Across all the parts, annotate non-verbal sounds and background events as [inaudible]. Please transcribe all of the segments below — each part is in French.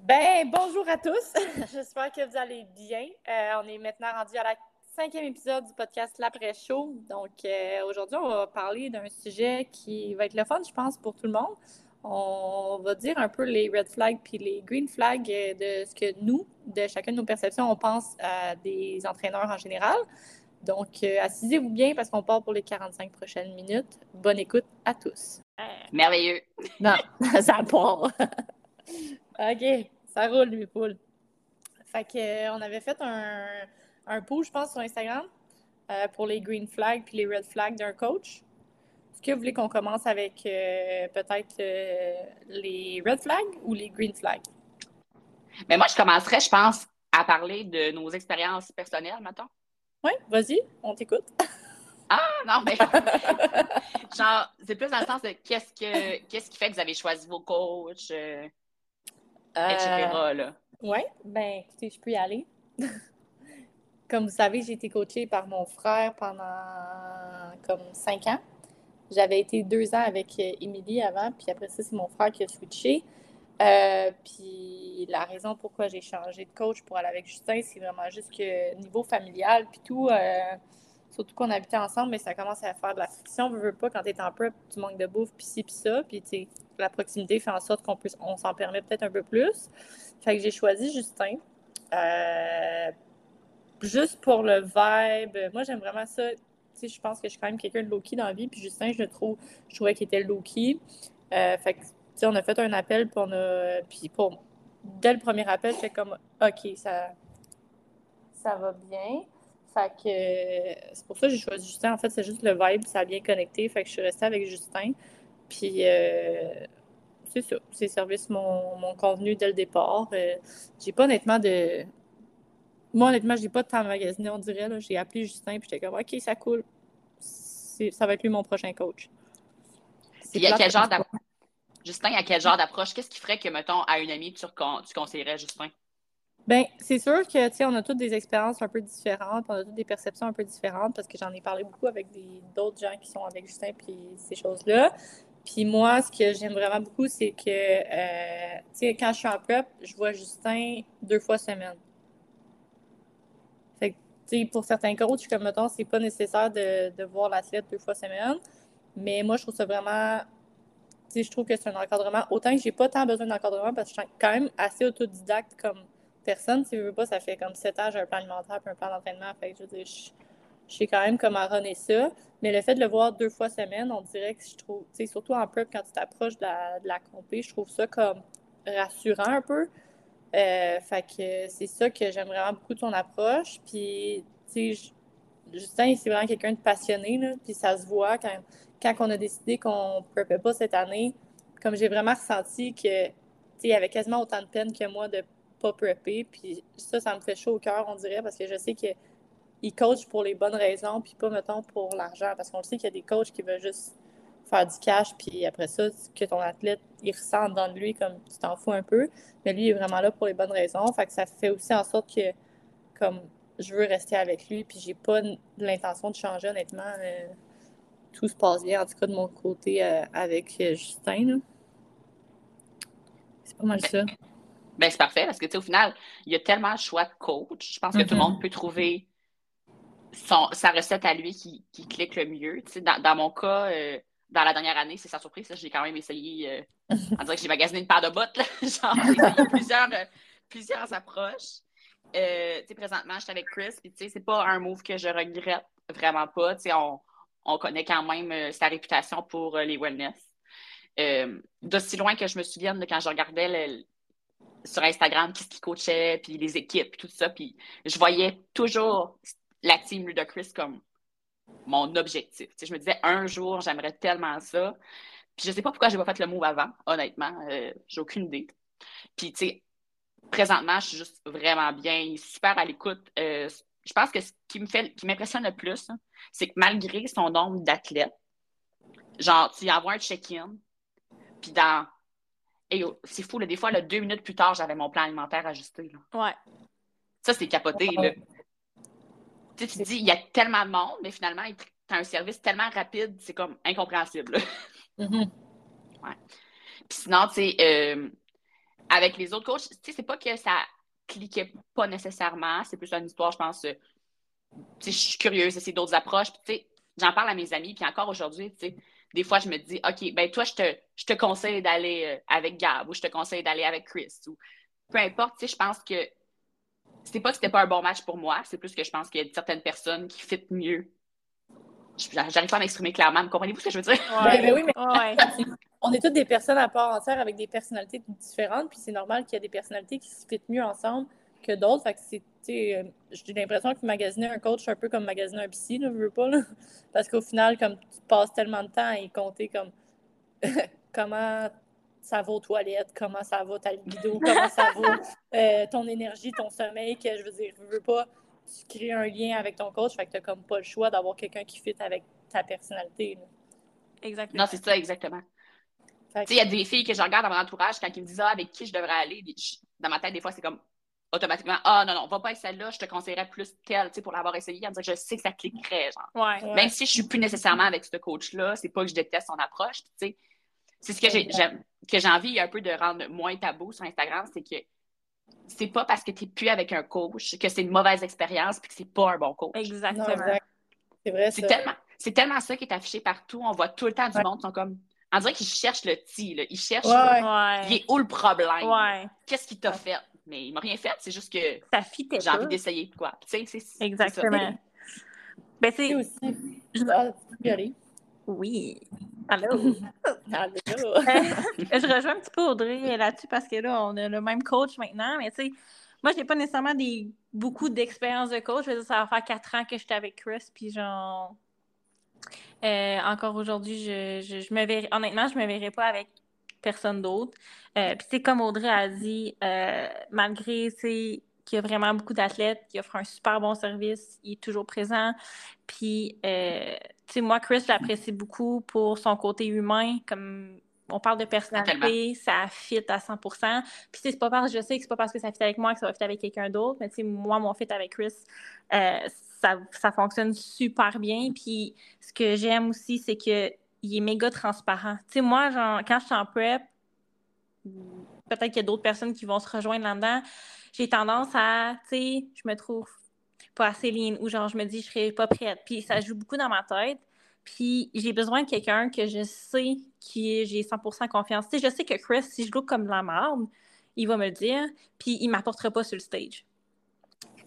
Ben, bonjour à tous. [laughs] J'espère que vous allez bien. Euh, on est maintenant rendu à la cinquième épisode du podcast L'après-show. Donc, euh, aujourd'hui, on va parler d'un sujet qui va être le fun, je pense, pour tout le monde. On va dire un peu les red flags puis les green flags de ce que nous, de chacune de nos perceptions, on pense des entraîneurs en général. Donc, assisez-vous bien parce qu'on part pour les 45 prochaines minutes. Bonne écoute à tous. Merveilleux. Non, [laughs] ça part. [laughs] OK. Ça roule, les poules. Fait que, euh, on avait fait un, un pool, je pense, sur Instagram euh, pour les green flags puis les red flags d'un coach. Est-ce que vous voulez qu'on commence avec euh, peut-être les red flags ou les green flags? Mais moi, je commencerais, je pense, à parler de nos expériences personnelles, maintenant. Oui, vas-y, on t'écoute. Ah, non, mais [laughs] genre, c'est plus dans le sens de qu'est-ce que qu'est-ce qui fait que vous avez choisi vos coachs, etc. Oui, ben écoutez, je peux y aller. [laughs] comme vous savez, j'ai été coachée par mon frère pendant comme cinq ans. J'avais été deux ans avec euh, Émilie avant, puis après ça, c'est mon frère qui a switché. Euh, puis la raison pourquoi j'ai changé de coach pour aller avec Justin, c'est vraiment juste que niveau familial, puis tout, euh, surtout qu'on habitait ensemble, mais ça commence à faire de la friction. On veut pas quand tu es en prep, tu manques de bouffe, puis ci, puis ça. Puis la proximité fait en sorte qu'on puisse, on s'en permet peut-être un peu plus. Fait que j'ai choisi Justin. Euh, juste pour le vibe. Moi, j'aime vraiment ça. Je pense que je suis quand même quelqu'un de low-key dans la vie. Puis Justin, je le trouve, je trouvais qu'il était low-key. Fait que, on a fait un appel, puis on a. Puis pour, dès le premier appel, c'est comme, OK, ça, ça va bien. Fait que c'est pour ça que j'ai choisi Justin. En fait, c'est juste le vibe, ça a bien connecté. Fait que je suis restée avec Justin. Puis euh, c'est ça. Ces services m'ont convenu dès le départ. Euh, j'ai pas honnêtement de. Moi, honnêtement, j'ai pas de temps à magasiner, on dirait. J'ai appelé Justin, puis j'étais comme, OK, ça coule. Ça va être lui mon prochain coach. Il y a quel genre d'approche? Justin, à quel genre d'approche? Qu'est-ce qui ferait que, mettons, à une amie, tu, tu conseillerais Justin? Bien, c'est sûr que, tu sais, on a toutes des expériences un peu différentes, on a toutes des perceptions un peu différentes parce que j'en ai parlé beaucoup avec d'autres gens qui sont avec Justin puis ces choses-là. Puis moi, ce que j'aime vraiment beaucoup, c'est que, euh, tu sais, quand je suis en prep, je vois Justin deux fois semaine. Fait que, tu sais, pour certains coachs, comme mettons, c'est pas nécessaire de, de voir l'athlète deux fois semaine. Mais moi, je trouve ça vraiment je trouve que c'est un encadrement. Autant que j'ai pas tant besoin d'encadrement parce que je suis quand même assez autodidacte comme personne. Si je veux pas, ça fait comme sept ans, j'ai un plan alimentaire et un plan d'entraînement. Fait je veux dire, je, sais quand même comment runner ça. Mais le fait de le voir deux fois semaine, on dirait que je trouve, surtout en prep, quand tu t'approches de la, de la compé, je trouve ça comme rassurant un peu. Euh, fait que c'est ça que j'aime vraiment beaucoup de son approche. Puis, tu sais, Justin, c'est vraiment quelqu'un de passionné, là, puis ça se voit quand, quand on a décidé qu'on ne prepait pas cette année. Comme j'ai vraiment ressenti que, il avait quasiment autant de peine que moi de pas prepper. Puis ça, ça me fait chaud au cœur, on dirait, parce que je sais qu'il coach pour les bonnes raisons, puis pas, mettons, pour l'argent. Parce qu'on sait qu'il y a des coachs qui veulent juste faire du cash, puis après ça, que ton athlète, il ressent dans lui comme tu t'en fous un peu. Mais lui, il est vraiment là pour les bonnes raisons. Fait que ça fait aussi en sorte que, comme, je veux rester avec lui, puis j'ai pas l'intention de changer, honnêtement. Euh, tout se passe bien, en tout cas, de mon côté, euh, avec euh, Justin. C'est pas mal ça. Ben, c'est parfait parce que, au final, il y a tellement de choix de coach. Je pense que tout le mm-hmm. monde peut trouver son, sa recette à lui qui, qui clique le mieux. Dans, dans, mon cas, euh, dans la dernière année, c'est sa surprise. J'ai quand même essayé, euh, on dirait que j'ai magasiné une paire de bottes. [laughs] Genre, j'ai essayé plusieurs, plusieurs approches. Euh, présentement, je suis avec Chris, puis c'est pas un move que je regrette vraiment pas. On, on connaît quand même sa réputation pour les wellness. D'aussi loin que je me souvienne quand je regardais sur Instagram qu'est-ce qu'il coachait, puis les équipes, tout ça. Puis je voyais toujours la team Ludacris comme mon objectif. je me disais, un jour, j'aimerais tellement ça. Puis je sais pas pourquoi j'ai pas fait le move avant, honnêtement. Euh, j'ai aucune idée. Puis, tu sais, présentement, je suis juste vraiment bien, super à l'écoute. Euh, je pense que ce qui me fait, qui m'impressionne le plus, hein, c'est que malgré son nombre d'athlètes, genre, tu y envoies un check-in, puis dans et c'est fou, là, des fois, là, deux minutes plus tard, j'avais mon plan alimentaire ajusté. Là. Ouais. Ça, c'est capoté. Là. Tu, te dis, il y a tellement de monde, mais finalement, tu as un service tellement rapide, c'est comme incompréhensible. Mm-hmm. ouais. Puis sinon, tu sais, euh, avec les autres coachs, tu sais, c'est pas que ça cliquait pas nécessairement, c'est plus une histoire, je pense. Euh, je suis curieuse d'essayer d'autres approches. j'en parle à mes amis, puis encore aujourd'hui, des fois, je me dis, OK, ben toi, je te, je te conseille d'aller euh, avec Gab ou je te conseille d'aller avec Chris ou peu importe, je pense que c'est pas que c'était pas un bon match pour moi, c'est plus que je pense qu'il y a certaines personnes qui fit mieux. J'arrive pas à m'exprimer clairement, comprenez-vous ce que je veux dire? Ouais, ben oui, mais [laughs] on est toutes des personnes à part entière avec des personnalités différentes, puis c'est normal qu'il y ait des personnalités qui se fit mieux ensemble que d'autres. Fait que c'est, euh, j'ai l'impression que magasiner un coach, c'est un peu comme magasiner un psy, là, je veux pas, là. [laughs] Parce qu'au final, comme tu passes tellement de temps à y compter comme [laughs] comment ça va aux toilettes, comment ça va ta libido, comment ça va euh, ton énergie, ton sommeil, que je veux dire, je veux pas, tu crées un lien avec ton coach, fait que t'as comme pas le choix d'avoir quelqu'un qui fit avec ta personnalité. Exactement. Non, c'est ça, exactement. Il y a des filles que je regarde dans mon entourage quand ils me disent ah, avec qui je devrais aller. Dans ma tête, des fois, c'est comme automatiquement Ah non, non, va pas avec celle-là, je te conseillerais plus telle pour l'avoir essayé. En je sais que ça cliquerait. Genre. Même si je suis plus nécessairement avec ce coach-là, c'est pas que je déteste son approche. C'est ce que j'ai que j'ai envie un peu de rendre moins tabou sur Instagram, c'est que c'est pas parce que tu n'es plus avec un coach que c'est une mauvaise expérience puis que c'est pas un bon coach. Exactement. C'est vrai. C'est tellement, tellement ça qui est affiché partout. On voit tout le temps du monde qui sont comme on dirait qu'ils cherchent le ti, là. Ils cherchent il est où le problème? Qu'est-ce qu'il t'a fait? Mais il m'a rien fait, c'est juste que j'ai envie d'essayer quoi. Tu sais, c'est Exactement. Ben, c'est aussi. Je... aller. Oui. Allô? Allô? [laughs] [laughs] je rejoins un petit peu Audrey là-dessus parce que là, on a le même coach maintenant, mais tu sais, moi, je n'ai pas nécessairement des, beaucoup d'expérience de coach. Je veux dire, ça va faire quatre ans que j'étais avec Chris, puis genre, euh, encore aujourd'hui, je, je, me verrais, honnêtement, je me verrais pas avec personne d'autre. Euh, puis c'est comme Audrey a dit, euh, malgré qu'il y a vraiment beaucoup d'athlètes qui offrent un super bon service, il est toujours présent. Puis, tu sais, moi, Chris, l'apprécie beaucoup pour son côté humain, comme on parle de personnalité, ça fit à 100% Puis c'est pas parce je sais que c'est pas parce que ça fit avec moi que ça va fit avec quelqu'un d'autre, mais tu sais, moi, mon fit avec Chris, ça, fonctionne super bien. Puis ce que j'aime aussi, c'est qu'il est méga transparent. Tu sais, moi, genre, quand je suis en prep, peut-être qu'il y a d'autres personnes qui vont se rejoindre là-dedans, j'ai tendance à, tu sais, je me trouve pas assez lean ou genre, je me dis, je serais pas prête. Puis ça joue beaucoup dans ma tête. Puis j'ai besoin de quelqu'un que je sais qui j'ai 100% confiance. Tu sais, je sais que Chris, si je look comme de la merde, il va me le dire, puis il m'apportera pas sur le stage.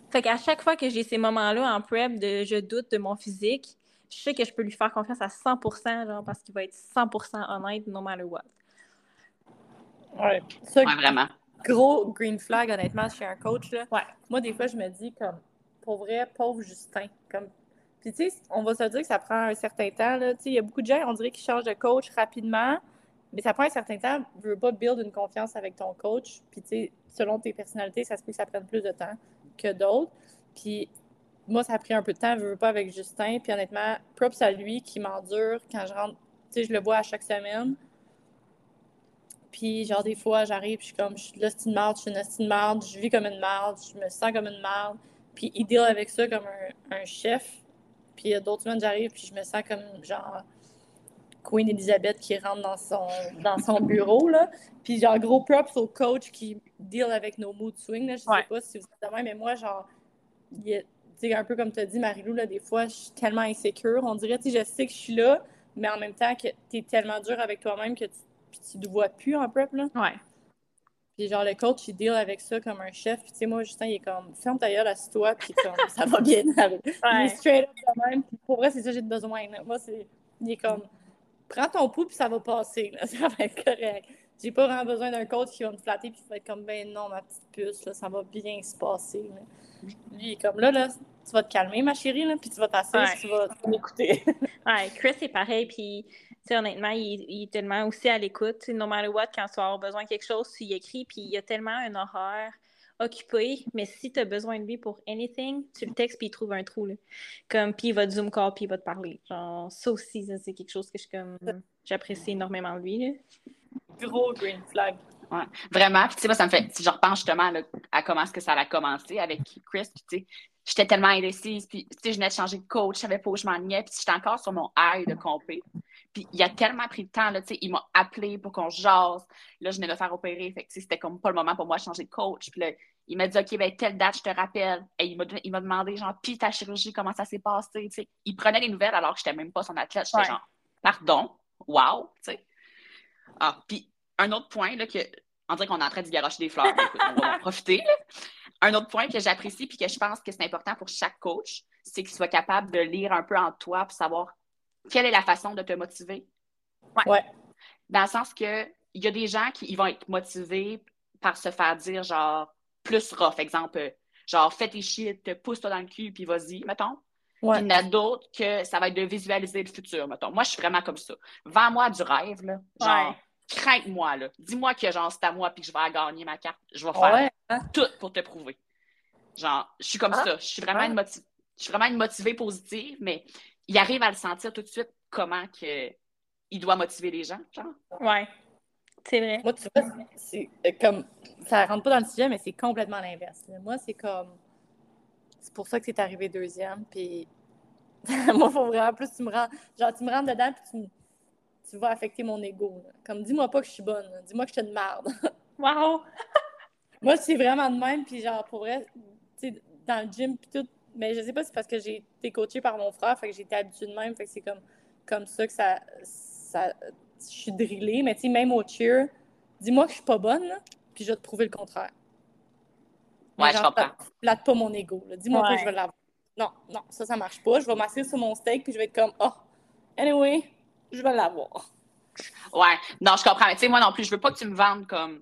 Fait qu'à chaque fois que j'ai ces moments-là en prep de je doute de mon physique, je sais que je peux lui faire confiance à 100%, genre, parce qu'il va être 100% honnête, no matter what. Ouais. Ça, vraiment. Gros green flag, honnêtement, chez un coach. Là. Ouais. Moi, des fois, je me dis, comme, pour vrai, pauvre Justin. Comme... Puis, tu sais, on va se dire que ça prend un certain temps. Il y a beaucoup de gens, on dirait, qui changent de coach rapidement, mais ça prend un certain temps. Tu veux pas build une confiance avec ton coach. Puis, tu sais, selon tes personnalités, ça se peut que ça prenne plus de temps que d'autres. Puis moi, ça a pris un peu de temps, je veux pas avec Justin. Puis honnêtement, props à lui qui m'endure quand je rentre. Tu sais, je le vois à chaque semaine. Puis genre des fois, j'arrive, je suis comme, je suis là, c'est une marde, je suis une marde, je vis comme une marde, je me sens comme une marde. Puis il deal avec ça comme un, un chef. Puis d'autres semaines, j'arrive, puis je me sens comme genre Queen Elizabeth qui rentre dans son, dans son [laughs] bureau. Là. Puis genre, gros props au coach qui deal avec nos mood swings. Là. Je sais pas si vous êtes de même, mais moi, genre, sais un peu comme tu as dit, Marilou, là, des fois, je suis tellement insécure. On dirait, tu je sais que je suis là, mais en même temps que tu es tellement dur avec toi-même que tu ne te vois plus en prep. Là. Ouais. Puis genre, le coach, il deal avec ça comme un chef. Puis tu sais, moi, Justin, il est comme, ferme ta gueule, assis-toi, puis comme, [laughs] ça va bien. Il est straight up de même. pour vrai, c'est ça que j'ai besoin. Moi, c'est, il est comme, prends ton pouls, puis ça va passer. Là. [laughs] Ça va être correct. J'ai pas vraiment besoin d'un coach qui va me flatter, puis qui va être comme, ben non, ma petite puce, là, ça va bien se passer. Lui, il est comme, là, là, tu vas te calmer, ma chérie, là, puis tu vas t'asseoir, tu vas m'écouter. [laughs] ouais, Chris est pareil, puis honnêtement, il, est tellement aussi à l'écoute. No matter what, quand tu as besoin de quelque chose, tu y écris, puis il y a tellement un horaire occupé, mais si tu as besoin de lui pour anything, tu le textes puis il trouve un trou. Là. Comme, puis il va te zoom call puis il va te parler. Genre, ça aussi, c'est quelque chose que je comme j'apprécie énormément de lui. Gros green flag. Ouais. Vraiment. Puis, tu sais, moi, ça me fait. Si je repense justement à comment est-ce que ça a commencé avec Chris, tu sais, j'étais tellement indécise. Puis, tu sais, je venais de changer de coach, je savais pas où je m'ennuyais. Puis, j'étais encore sur mon high de compé. Puis, il a tellement pris de temps, là, tu sais, il m'a appelé pour qu'on jase. Là, je venais de me faire opérer. Fait que, c'était comme pas le moment pour moi de changer de coach. Puis là, il m'a dit, OK, ben, telle date, je te rappelle. Et il m'a demandé, genre, puis ta chirurgie, comment ça s'est passé, tu sais. Il prenait les nouvelles alors que j'étais même pas son athlète. J'étais genre, pardon, wow, tu sais. Ah, puis un autre point, là, que, on dirait qu'on est en train de garocher des fleurs. on va en profiter, Un autre point que j'apprécie puis que je pense que c'est important pour chaque coach, c'est qu'il soit capable de lire un peu en toi pour savoir quelle est la façon de te motiver. Ouais. Dans le sens que il y a des gens qui ils vont être motivés par se faire dire genre plus rough, exemple, genre fais tes shit, pousse-toi dans le cul, puis vas-y, mettons. Ouais. Puis il y en a d'autres que ça va être de visualiser le futur, mettons. Moi, je suis vraiment comme ça. Vends-moi du rêve, là. Genre, crains-moi, là. Dis-moi que genre c'est à moi puis que je vais gagner ma carte. Je vais faire hein? tout pour te prouver. Genre, je suis comme ah, ça. Je suis vraiment, une motiv... je suis vraiment une motivée positive, mais il arrive à le sentir tout de suite comment que il doit motiver les gens, genre. Ouais. C'est vrai. Moi, tu vois, c'est euh, comme. Ça rentre pas dans le sujet, mais c'est complètement l'inverse. Moi, c'est comme. C'est pour ça que c'est arrivé deuxième. Puis. [laughs] moi, il faut vraiment plus tu me rends. Genre, tu me rentres dedans, puis tu, vas affecter mon ego. Comme, dis-moi pas que je suis bonne. Dis-moi que je suis une merde. wow! moi, c'est vraiment de même. Puis, genre, pour vrai, tu sais, dans le gym, puis tout. Mais je sais pas si c'est parce que j'ai été coachée par mon frère, fait que j'ai été habituée de même. Fait que c'est comme, comme ça que ça, ça je suis drillée, mais tu sais, même au cheer, dis-moi que je suis pas bonne, puis je vais te prouver le contraire. Ouais, je comprends. Plate pas mon ego. Dis-moi que je vais l'avoir. Non, non, ça, ça marche pas. Je vais m'asseoir sur mon steak, puis je vais être comme, oh, anyway, je vais l'avoir. Ouais, non, je comprends. Mais tu sais, moi non plus, je veux pas que tu me vendes comme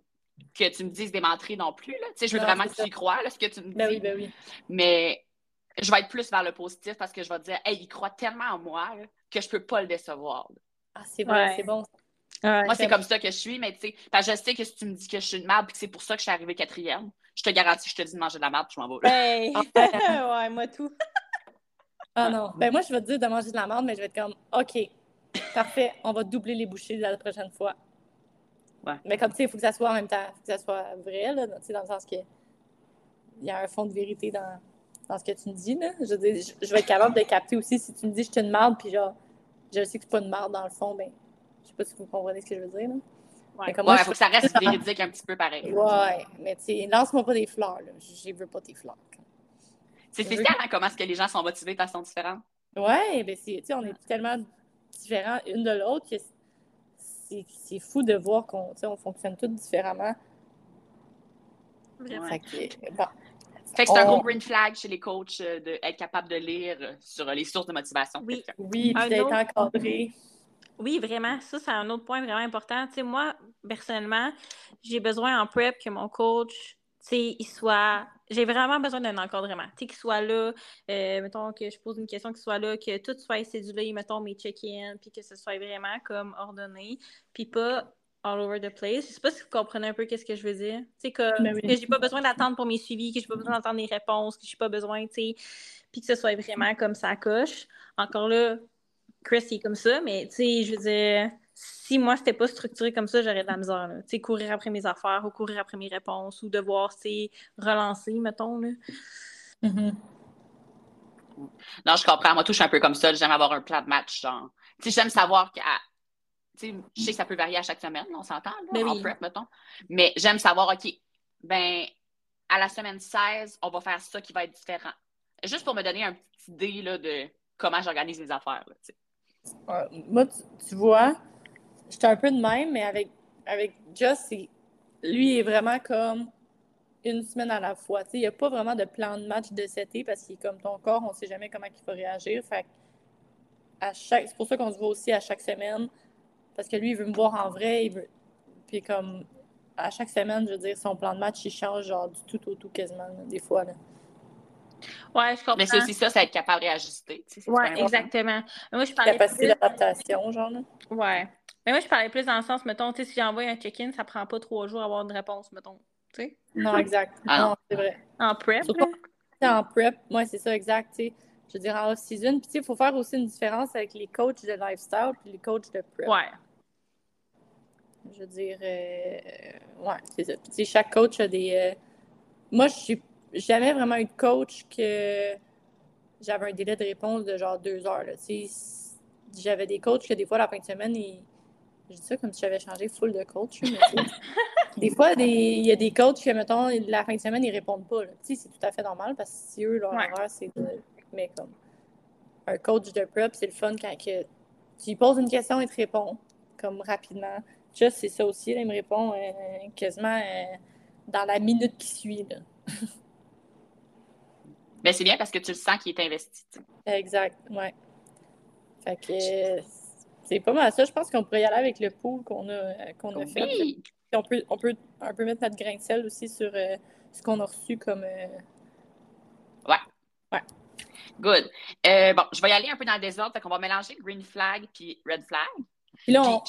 que tu me dises des menteries non plus. Là. Tu sais, je veux vraiment que tu y crois, là, ce que tu me ben dis. Ben oui, ben oui. Mais je vais être plus vers le positif parce que je vais te dire, hey, il croit tellement en moi que je peux pas le décevoir. Ah, c'est bon, c'est bon. Moi, c'est comme ça que je suis, mais tu sais, je sais que si tu me dis que je suis une merde et que c'est pour ça que je suis arrivée quatrième, je te garantis, je te dis de manger de la merde je m'en vais. Hey. [laughs] ouais, moi tout. ah non. Ben moi, je vais te dire de manger de la merde, mais je vais être comme, OK, parfait, on va doubler les bouchées la prochaine fois. Ouais. Mais comme tu sais, il faut que ça soit en même temps, il faut que ça soit vrai, là, dans le sens que il y a un fond de vérité dans, dans ce que tu me dis. Là. Je, je, vais être capable de capter aussi si tu me dis que je suis une merde, puis genre, je sais que c'est pas une merde dans le fond, ben, je sais pas si vous comprenez ce que je veux dire. Là. Ouais, il faut que ça reste [laughs] véridique un petit peu pareil. Ouais, mais tu sais, lance-moi pas des fleurs, là. Je veux pas tes fleurs. C'est spécial, hein, comment est-ce que les gens sont motivés de façon différente? Ouais, ben, c'est, on est tellement différents une de l'autre que c'est fou de voir qu'on on fonctionne tous différemment. Fait que, bon. Fait que c'est un gros green flag chez les coachs euh, d'être capable de lire euh, sur les sources de motivation. Oui, oui puis d'être encadré. Oui, vraiment. Ça, c'est un autre point vraiment important. Tu sais, moi, personnellement, j'ai besoin en prep que mon coach, il soit j'ai vraiment besoin d'un encadrement. Tu sais, qu'il soit là, euh, mettons que je pose une question, qu'il soit là, que tout soit cédulé, mettons mes check-in, puis que ce soit vraiment comme ordonné, puis pas all over the place. Je sais pas si vous comprenez un peu qu'est-ce que je veux dire. Tu sais, que, ben que j'ai pas besoin d'attendre pour mes suivis, que j'ai pas besoin d'attendre des réponses, que j'ai pas besoin, tu sais, puis que ce soit vraiment comme ça coche. Encore là, Chris, il est comme ça, mais tu sais, je veux dire, si moi, c'était pas structuré comme ça, j'aurais de la misère. Tu sais, courir après mes affaires ou courir après mes réponses ou devoir, tu relancer, mettons. Là. Mm-hmm. Non, je comprends. Moi, tout, je suis un peu comme ça. J'aime avoir un plan de match, genre. Tu sais, j'aime savoir que. Tu sais, je sais que ça peut varier à chaque semaine, on s'entend, ben en prep, mettons. Mais j'aime savoir, OK, ben, à la semaine 16, on va faire ça qui va être différent. Juste pour me donner une petite idée là, de comment j'organise mes affaires. Là, moi, tu vois, J'étais un peu de même, mais avec, avec Just, lui, il est vraiment comme une semaine à la fois. il n'y a pas vraiment de plan de match de cet été parce qu'il est comme ton corps, on ne sait jamais comment il faut réagir. Fait à chaque, c'est pour ça qu'on se voit aussi à chaque semaine. Parce que lui, il veut me voir en vrai. Il veut, puis comme à chaque semaine, je veux dire, son plan de match, il change genre du tout au tout quasiment, des fois. Là. Ouais, je comprends. Mais c'est aussi ça, c'est être capable de réajuster. Oui, exactement. moi, je parlais Capacité d'adaptation, genre. Là. Ouais. Mais moi, je parlais plus dans le sens, mettons, tu sais, si j'envoie un check-in, ça prend pas trois jours à avoir une réponse, mettons. Tu sais? Non, exact. Ah non, c'est vrai. En prep. en prep, moi, c'est ça, exact. Tu sais. Je veux dire, en off-season. Puis, tu sais, il faut faire aussi une différence avec les coachs de lifestyle puis les coachs de prep. Ouais. Je veux dire, euh, ouais, c'est ça. Puis, tu sais, chaque coach a des. Euh, moi, je suis jamais vraiment eu de coach que j'avais un délai de réponse de genre deux heures. J'avais des coachs que des fois, la fin de semaine, ils... je dis ça comme si j'avais changé full de coach. Mais [laughs] des fois, il y a des coachs que, mettons, la fin de semaine, ils répondent pas. C'est tout à fait normal parce que si eux, leur erreur, c'est de. Mais comme un coach de prep, c'est le fun quand que tu lui poses une question, il te répond comme rapidement. Just, c'est ça aussi. il me répond euh, quasiment euh, dans la minute qui suit. Là. Mais c'est bien parce que tu le sens qu'il est investi. Exact, ouais. Fait que c'est pas mal ça. Je pense qu'on pourrait y aller avec le pool qu'on a, qu'on a fait. on peut, on peut un peu mettre notre grain de sel aussi sur euh, ce qu'on a reçu comme. Euh, ouais. Ouais. Good. Euh, bon, je vais y aller un peu dans le désordre. Fait qu'on va mélanger green flag puis red flag. Puis là, on...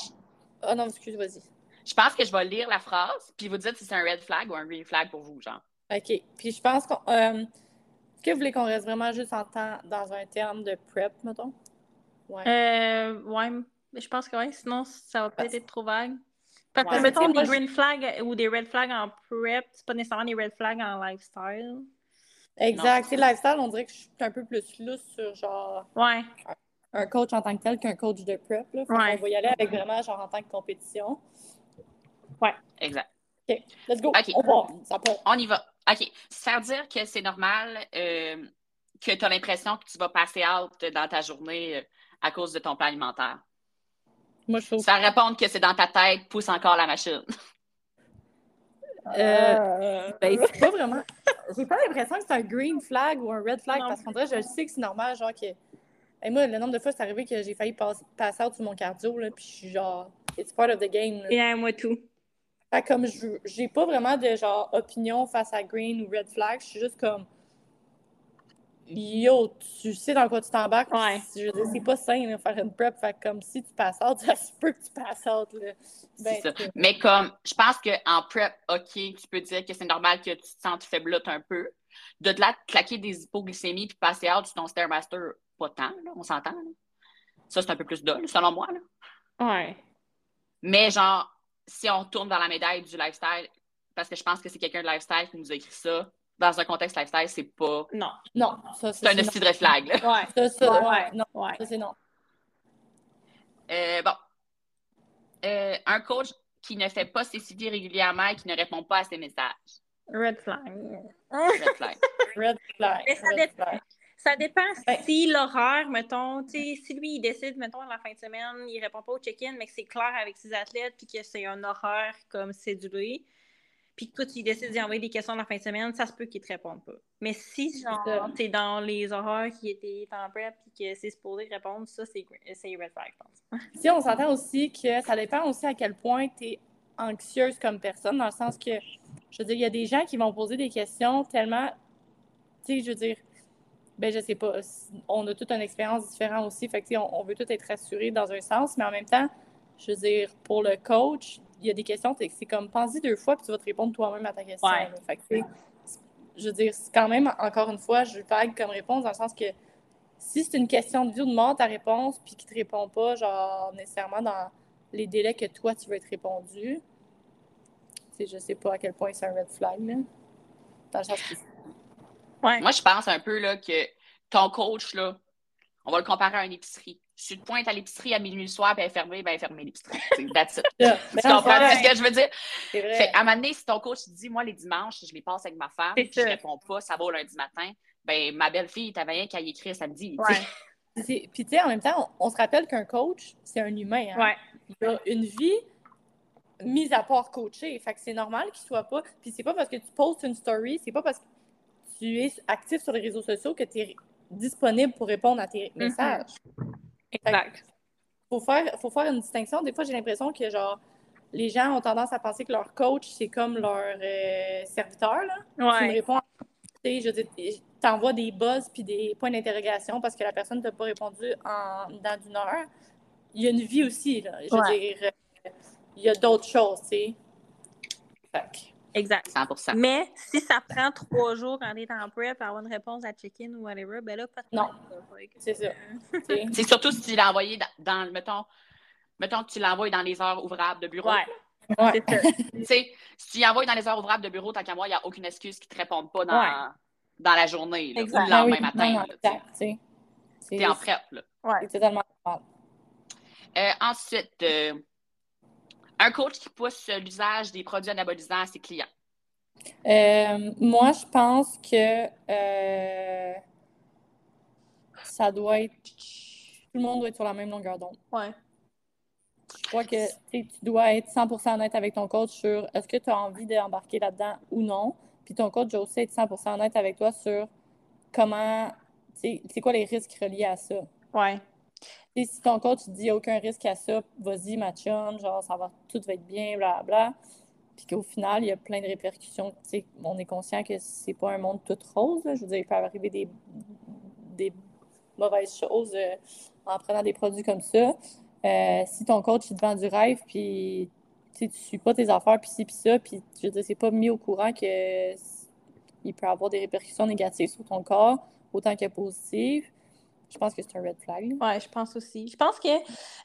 Oh non, excuse, vas-y. Je pense que je vais lire la phrase, puis vous dites si c'est un red flag ou un green flag pour vous, genre. OK. Puis je pense qu'on. Est-ce que vous voulez qu'on reste vraiment juste en temps dans un terme de prep, mettons? Ouais. Euh, ouais, je pense que oui, sinon ça va peut-être être trop vague. Parce que, mettons, des green flags ou des red flags en prep, c'est pas nécessairement des red flags en lifestyle. Exact. C'est lifestyle, on dirait que je suis un peu plus lousse sur genre. Ouais. Un coach en tant que tel qu'un coach de prep. Là. Ouais. On va y aller avec vraiment genre en tant que compétition. Ouais. Exact. OK, let's go. On, va. Ça on y va. OK. Ça veut dire que c'est normal euh, que tu as l'impression que tu vas passer out dans ta journée euh, à cause de ton plan alimentaire. Moi, je trouve. Ça répond que c'est dans ta tête, pousse encore la machine. Euh, ben, c'est pas vraiment. [laughs] J'ai pas l'impression que c'est un green flag ou un red flag parce qu'en vrai, je sais que c'est normal, genre que. Et moi, le nombre de fois, c'est arrivé que j'ai failli passer, passer out sur mon cardio, là, puis je suis genre, it's part of the game. Et moi tout. Fait comme je j'ai pas vraiment de genre opinion face à green ou red flag, je suis juste comme Yo, tu sais dans quoi tu t'embarques. Ouais. Je veux dire, c'est pas sain de faire une prep. Fait comme si tu passes out, [laughs] ça se peut que tu passes out. Là. Ben, ça. Mais comme, je pense qu'en prep, OK, tu peux dire que c'est normal que tu te sentes faiblotte un peu. De là, claquer des hypoglycémies puis passer out sur ton Stairmaster, pas tant, là, on s'entend. Ça, c'est un peu plus dole, selon moi. Là. Ouais. Mais genre, si on tourne dans la médaille du lifestyle, parce que je pense que c'est quelqu'un de lifestyle qui nous a écrit ça, dans un contexte lifestyle, c'est pas. Non. Non. C'est un esti de flag. Là. Ouais. Ça, ça, ouais. Non. Ouais. Ça, c'est non. Euh, bon. Euh, un coach qui ne fait pas ses suivis régulièrement et qui ne répond pas à ses messages. Red flag. Red flag. [laughs] Red flag. Mais ça, Red flag. Ça dépend si l'horaire, mettons, si lui, il décide, mettons, la fin de semaine, il répond pas au check-in, mais que c'est clair avec ses athlètes, puis que c'est un horaire comme cédulé, puis que toi, tu décides d'y envoyer des questions la fin de semaine, ça se peut qu'il te réponde pas. Mais si, genre, t'es dans les horaires qui étaient en prep, puis que c'est supposé répondre, ça, c'est red flag, je pense. [laughs] Si on s'entend aussi que ça dépend aussi à quel point tu es anxieuse comme personne, dans le sens que, je veux dire, il y a des gens qui vont poser des questions tellement, tu sais, je veux dire, ben je sais pas, on a toute une expérience différente aussi, fait que, on, on veut tout être rassuré dans un sens, mais en même temps, je veux dire, pour le coach, il y a des questions, c'est comme, pense-y deux fois, puis tu vas te répondre toi-même à ta question. Fait que, je veux dire, c'est quand même, encore une fois, je vague comme réponse, dans le sens que si c'est une question de vie ou de mort, ta réponse, puis qu'il te répond pas, genre, nécessairement dans les délais que toi, tu veux être répondu, tu sais, je sais pas à quel point c'est un red flag, là. Dans le sens que moi, je pense un peu là, que ton coach, là, on va le comparer à une épicerie. Si tu te pointes à l'épicerie à minuit le soir et elle est fermée, ben elle est fermée l'épicerie. That's it. tu comprends ce que je veux dire? Fait, à un moment donné, si ton coach te dit, moi, les dimanches, je les passe avec ma femme, je ne réponds pas, ça va au lundi matin, ben ma belle-fille, t'avais rien qu'à y écrire samedi. Puis, tu sais, en même temps, on, se rappelle qu'un coach, c'est un humain. Hein? Il a une vie mise à part coacher. Fait que c'est normal qu'il soit pas. Puis c'est pas parce que tu postes une story, c'est pas parce que tu es actif sur les réseaux sociaux que tu es disponible pour répondre à tes mm-hmm. messages. Exact. Il faut faire, faut faire une distinction. Des fois, j'ai l'impression que genre les gens ont tendance à penser que leur coach, c'est comme leur euh, serviteur. Là. Ouais. Tu me réponds, je t'envoie des buzz puis des points d'interrogation parce que la personne ne t'a pas répondu en, dans une heure. Il y a une vie aussi, là. Je veux dire, euh, il y a d'autres choses, tu sais. Exact. 100 Mais si ça prend trois jours quand tu es en prep pour avoir une réponse à check-in ou whatever, ben là, pas Non. C'est ça. [laughs] c'est surtout si tu l'as envoyé dans, mettons, mettons que tu l'envoies dans les heures ouvrables de bureau. Ouais. Ouais. [laughs] Tu sais, s'il envoie dans les heures ouvrables de bureau, tant qu'à moi, il n'y a aucune excuse qui ne te répondent pas dans, Ouais. dans la journée là, ou Exact. le Ah oui, lendemain matin. non, là, tu tu. C'est T'es en prep. Là. Ouais. c'est totalement normal. Euh, ensuite, euh, un coach qui pousse l'usage des produits anabolisants à ses clients? Euh, moi, je pense que euh, ça doit être. Tout le monde doit être sur la même longueur d'onde. Ouais. Je crois que tu sais, tu dois être 100% honnête avec ton coach sur est-ce que tu as envie d'embarquer là-dedans ou non. Puis ton coach doit aussi être 100% honnête avec toi sur comment. tu sais, C'est quoi les risques reliés à ça. Ouais. Sais, si ton coach te dit aucun risque à ça, vas-y, ma chum, genre ça va, tout va être bien, blablabla. Puis qu'au final, il y a plein de répercussions. On est conscient que c'est pas un monde tout rose. là. Je veux dire, il peut arriver des, des mauvaises choses euh, en prenant des produits comme ça. Euh, si ton coach il te vend du rêve, puis tu tu suis pas tes affaires, puis ci, puis ça, puis je veux dire, c'est pas mis au courant que il peut avoir des répercussions négatives sur ton corps, autant que positives. Je pense que c'est un red flag. Ouais, je pense aussi. Je pense que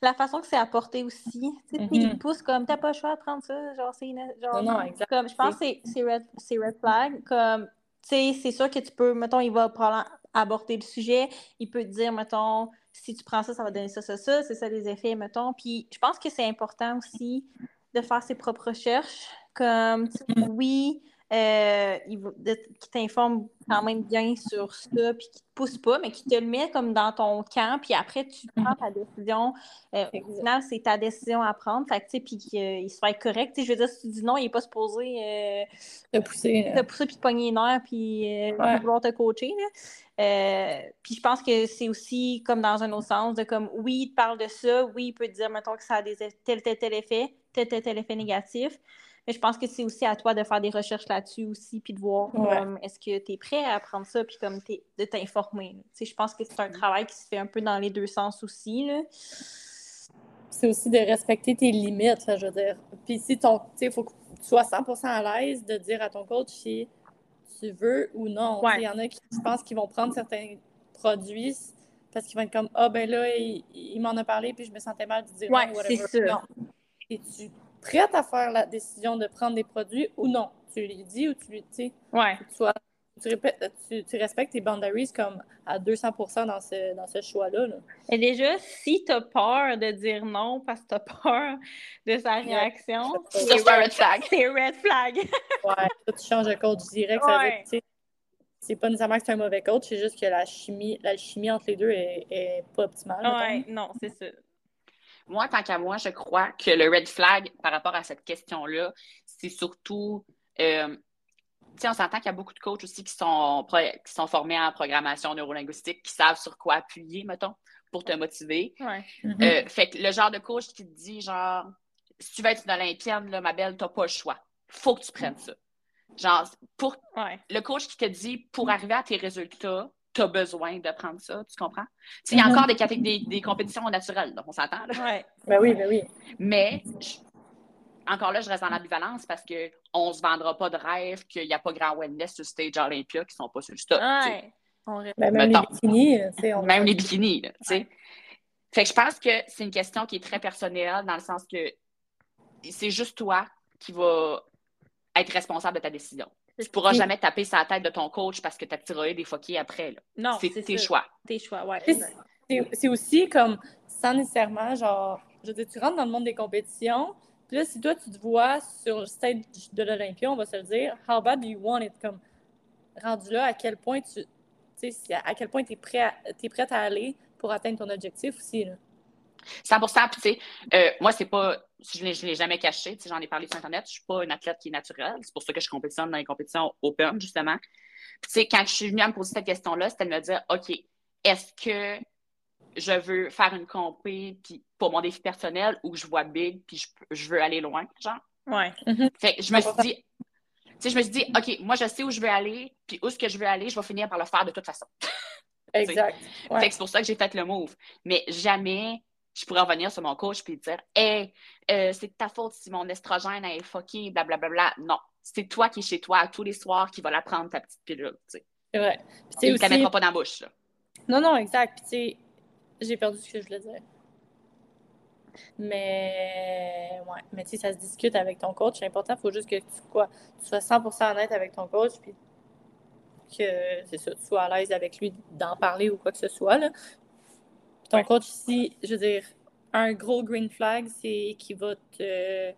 la façon que c'est apporté aussi, tu sais, il pousse comme t'as pas le choix de prendre ça, genre c'est une- genre Non, non, exact. comme je pense que c'est red c'est red flag comme tu sais, c'est sûr que tu peux mettons il va probablement aborder le sujet, il peut te dire mettons si tu prends ça ça va donner ça ça ça, c'est ça les effets mettons, puis je pense que c'est important aussi de faire ses propres recherches comme tu sais, Mhm. oui euh, il qui t'informe quand même bien sur ça, puis qui te pousse pas, mais qui te le met comme dans ton camp, puis après, tu prends ta décision. Euh, au final, c'est ta décision à prendre, fait que, puis qu'il soit correct. Tu sais, je veux dire, si tu dis non, il n'est pas supposé euh, De pousser. te pousser puis te pogner les nerfs, puis euh, Ouais. vouloir te coacher. là. Euh, puis je pense que c'est aussi comme dans un autre sens, de comme, oui, il te parle de ça, oui, il peut te dire, mettons, que ça a des eff- tel, tel, tel effet, tel, tel, tel effet négatif. Mais je pense que c'est aussi à toi de faire des recherches là-dessus aussi, puis de voir Ouais. comme, est-ce que tu es prêt à apprendre ça, puis comme t'es- de t'informer. je pense que c'est un travail qui se fait un peu dans les deux sens aussi. Là. c'est aussi de respecter tes limites, là, je veux dire. Puis si ton, tu sais, il faut que tu sois 100% à l'aise de dire à ton coach si tu veux ou non. Ouais. Il y en a qui, je pense, qui vont prendre certains produits parce qu'ils vont être comme, ah ben là, il, il m'en a parlé puis je me sentais mal de dire Ouais, non, whatever. Prête à faire la décision de prendre des produits ou non? Tu lui dis ou tu lui, tu sais, Ouais. tu, sois- tu, répètes- tu, tu respectes tes boundaries comme à 200% dans ce, dans ce choix-là. là. Et déjà, si tu as peur de dire non parce que tu as peur de sa réaction, c'est un red flag. c'est red flag. Ouais, toi, tu changes de coach direct. Ça veut dire Ouais. que, tu sais, c'est pas nécessairement que c'est un mauvais coach, c'est juste que la chimie, la chimie entre les deux est, est pas optimale. mettons. ouais, non, c'est ça. Moi, tant qu'à moi, je crois que le red flag par rapport à cette question-là, c'est surtout. euh, tu sais, on s'entend qu'il y a beaucoup de coachs aussi qui sont, qui sont formés en programmation neurolinguistique, qui savent sur quoi appuyer, mettons, pour te motiver. Ouais. Mhm. Euh, fait que le genre de coach qui te dit, genre, si tu veux être une Olympienne, là, ma belle, t'as pas le choix. Faut que tu prennes ça. Genre, pour Ouais. le coach qui te dit, pour arriver à tes résultats, t'as besoin de prendre ça, tu comprends? Tu il y a Mhm. encore des, des, des compétitions naturelles, là, on s'entend, là. Ouais. Ben oui, ben oui. Mais je- encore là, je reste dans l'ambivalence parce qu'on ne se vendra pas de rêve qu'il n'y a pas grand wellness sur le stage Olympia qui ne sont pas sur le stock. tu. Ouais. On. Ben, même Mettons. les bikinis, tu on Même les bikinis. tu. Fait que je pense que c'est une question qui est très personnelle dans le sens que c'est juste toi qui vas être responsable de ta décision. Tu ne pourras Oui. jamais taper sur la tête de ton coach parce que ta thyroïde est foquée après. là. Non, c'est tes ça. choix. Tes choix, ouais. C'est aussi comme, sans nécessairement, genre, je veux dire, tu rentres dans le monde des compétitions, puis là, si toi, tu te vois sur le stage de l'Olympia, on va se le dire, how bad do you want it? Comme, rendu là, à quel point tu, tu sais, si- à quel point tu es, prêt à- t'es prête à aller pour atteindre ton objectif aussi, là. 100% Puis, tu sais, euh, moi, c'est pas. Je ne l'ai jamais caché. Tu sais, J'en ai parlé sur Internet. Je suis pas une athlète qui est naturelle. C'est pour ça que je compétitionne dans les compétitions open, justement. Puis, tu sais, quand je suis venue à me poser cette question-là, c'était de me dire OK, est-ce que je veux faire une compé puis pour mon défi personnel ou je vois big puis je, je veux aller loin, genre? Ouais. Fait que je me suis dit. Tu sais, je me suis dit, OK, moi, je sais où je veux aller, puis où est-ce que je veux aller, je vais finir par le faire de toute façon. [laughs] Exact. Ouais. Fait que c'est pour ça que j'ai fait le move. Mais jamais je pourrais revenir sur mon coach et dire Hey, euh, c'est de ta faute si mon estrogène est fucké, blablabla. Non. C'est toi qui es chez toi tous les soirs qui va la prendre, ta petite pilule. Tu sais. C'est vrai. Tu ne te la aussi- mettra pas dans la bouche. là. Non, non, exact. Puis, tu j'ai perdu ce que je voulais dire. Mais, ouais. Mais tu sais, ça se discute avec ton coach. C'est important. Il faut juste que tu, quoi, tu sois 100% honnête avec ton coach. Puis que c'est ça, tu sois à l'aise avec lui d'en parler ou quoi que ce soit. Là. Ton coach, si, je veux dire, un gros green flag, c'est qu'il va te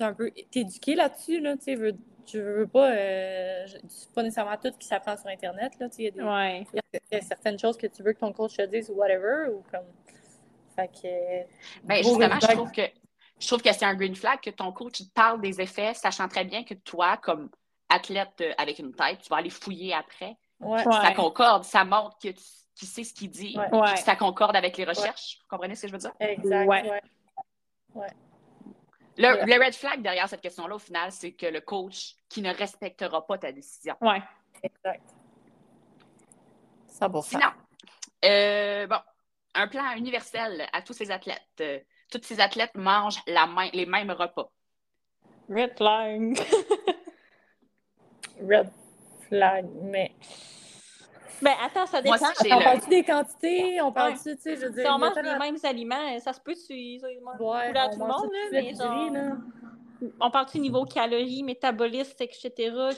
un peu t'éduquer là-dessus, là, tu sais, je veux pas, euh, pas nécessairement tout qui s'apprend sur Internet, là, il y, a certaines choses que tu veux que ton coach te dise ou whatever, ou comme, fait que... Ben, justement, je trouve que je trouve que c'est un green flag que ton coach te parle des effets, sachant très bien que toi, comme athlète euh, avec une tête, tu vas aller fouiller après. Ça concorde, ça montre que tu, sais ce qu'il dit, que ça concorde avec les recherches. Vous comprenez ce que je veux dire? Exact. Ouais. Le, red flag derrière cette question-là, au final, c'est que le coach qui ne respectera pas ta décision. Oui. Exact. Sinon, euh, bon, un plan universel à tous ces athlètes. Euh, tous ces athlètes mangent la les mêmes repas. Red flag. [laughs] red flag, mais. Ben, attends, ça dépend. on parle-tu des quantités? On parle-tu, tu sais, je veux dire... Si on mange les mêmes aliments, ça se peut tu ouais, à tout le monde, là, mais genre... là. On parle-tu niveau calories, métabolisme, etc.,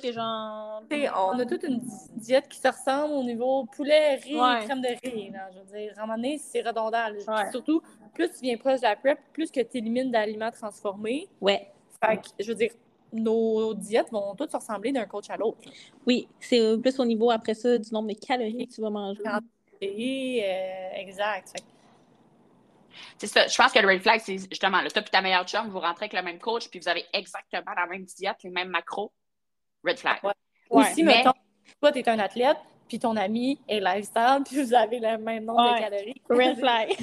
que genre... on a toute une diète qui se ressemble au niveau poulet, riz, crème de riz, là, je veux dire. À un moment donné, c'est redondant. Surtout, plus tu viens proche de la prep, plus que tu élimines d'aliments transformés. Ouais. Fait que, je veux dire, nos diètes vont toutes ressembler d'un coach à l'autre. Oui, c'est plus au niveau après ça du nombre de calories que tu vas manger. Euh, exact. C'est ça. Je pense que le red flag, c'est justement le top et ta meilleure chum, vous rentrez avec le même coach, puis vous avez exactement la même diète, les mêmes macros. Red flag. Ou si, mettons, toi, tu es un athlète, puis ton ami est lifestyle, puis vous avez le même nombre de calories. Red flag.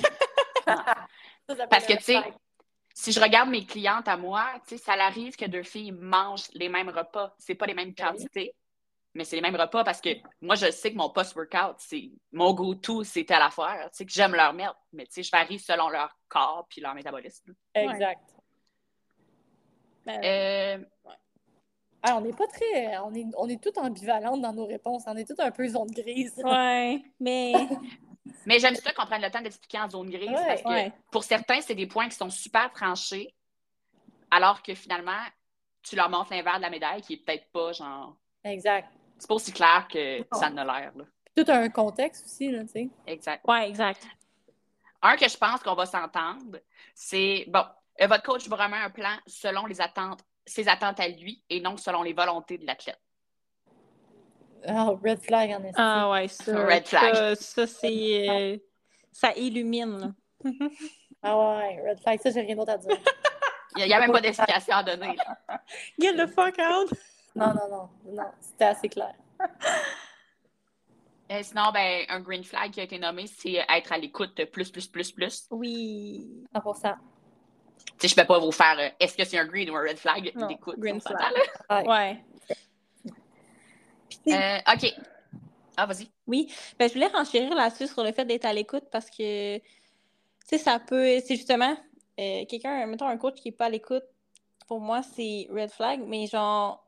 [laughs] Parce que, tu sais, si je regarde mes clientes à moi, ça arrive que deux filles mangent les mêmes repas. C'est pas les mêmes ben quantités, mais c'est les mêmes repas parce que moi, je sais que mon post-workout, c'est mon go-to, c'est à l'affaire. Tu sais, que j'aime leur mettre, mais tu sais, je varie selon leur corps puis leur métabolisme. Exact. Ben, euh, ah, on n'est pas très. On est, on est toutes ambivalentes dans nos réponses. On est toutes un peu zone grise. Ouais, mais [laughs] Mais j'aime ça qu'on prenne le temps d'expliquer en zone grise parce que pour certains, c'est des points qui sont super tranchés, alors que finalement, tu leur montres l'inverse de la médaille qui est peut-être pas genre. Exact. C'est pas aussi clair que ça ne l'air. Tout a un contexte aussi, là, tu sais. Exact. Oui, exact. Un que je pense qu'on va s'entendre, c'est bon, euh, votre coach vraiment un plan selon les attentes, ses attentes à lui et non selon les volontés de l'athlète. Oh, red flag en effet. Ah ouais, ça. Red flag. Ça, c'est. Euh, ça illumine, là. ah ouais, red flag, ça, j'ai rien d'autre à dire. [laughs] Il n'y a, même pas d'explication à donner. [laughs] Get the fuck out! Non, non, non. Non, c'était assez clair. Euh, sinon, ben, un green flag qui a été nommé, c'est être à l'écoute plus, plus, plus, plus. Oui. 100%. Tu sais, je peux pas vous faire euh, est-ce que c'est un green ou un red flag? D'écoute. Green flag. ouais. Euh, OK. Ah, vas-y. Oui. Ben, je voulais renchérir là-dessus sur le fait d'être à l'écoute parce que, tu sais, ça peut. C'est justement, euh, quelqu'un, mettons un coach qui n'est pas à l'écoute, pour moi, c'est red flag, mais genre,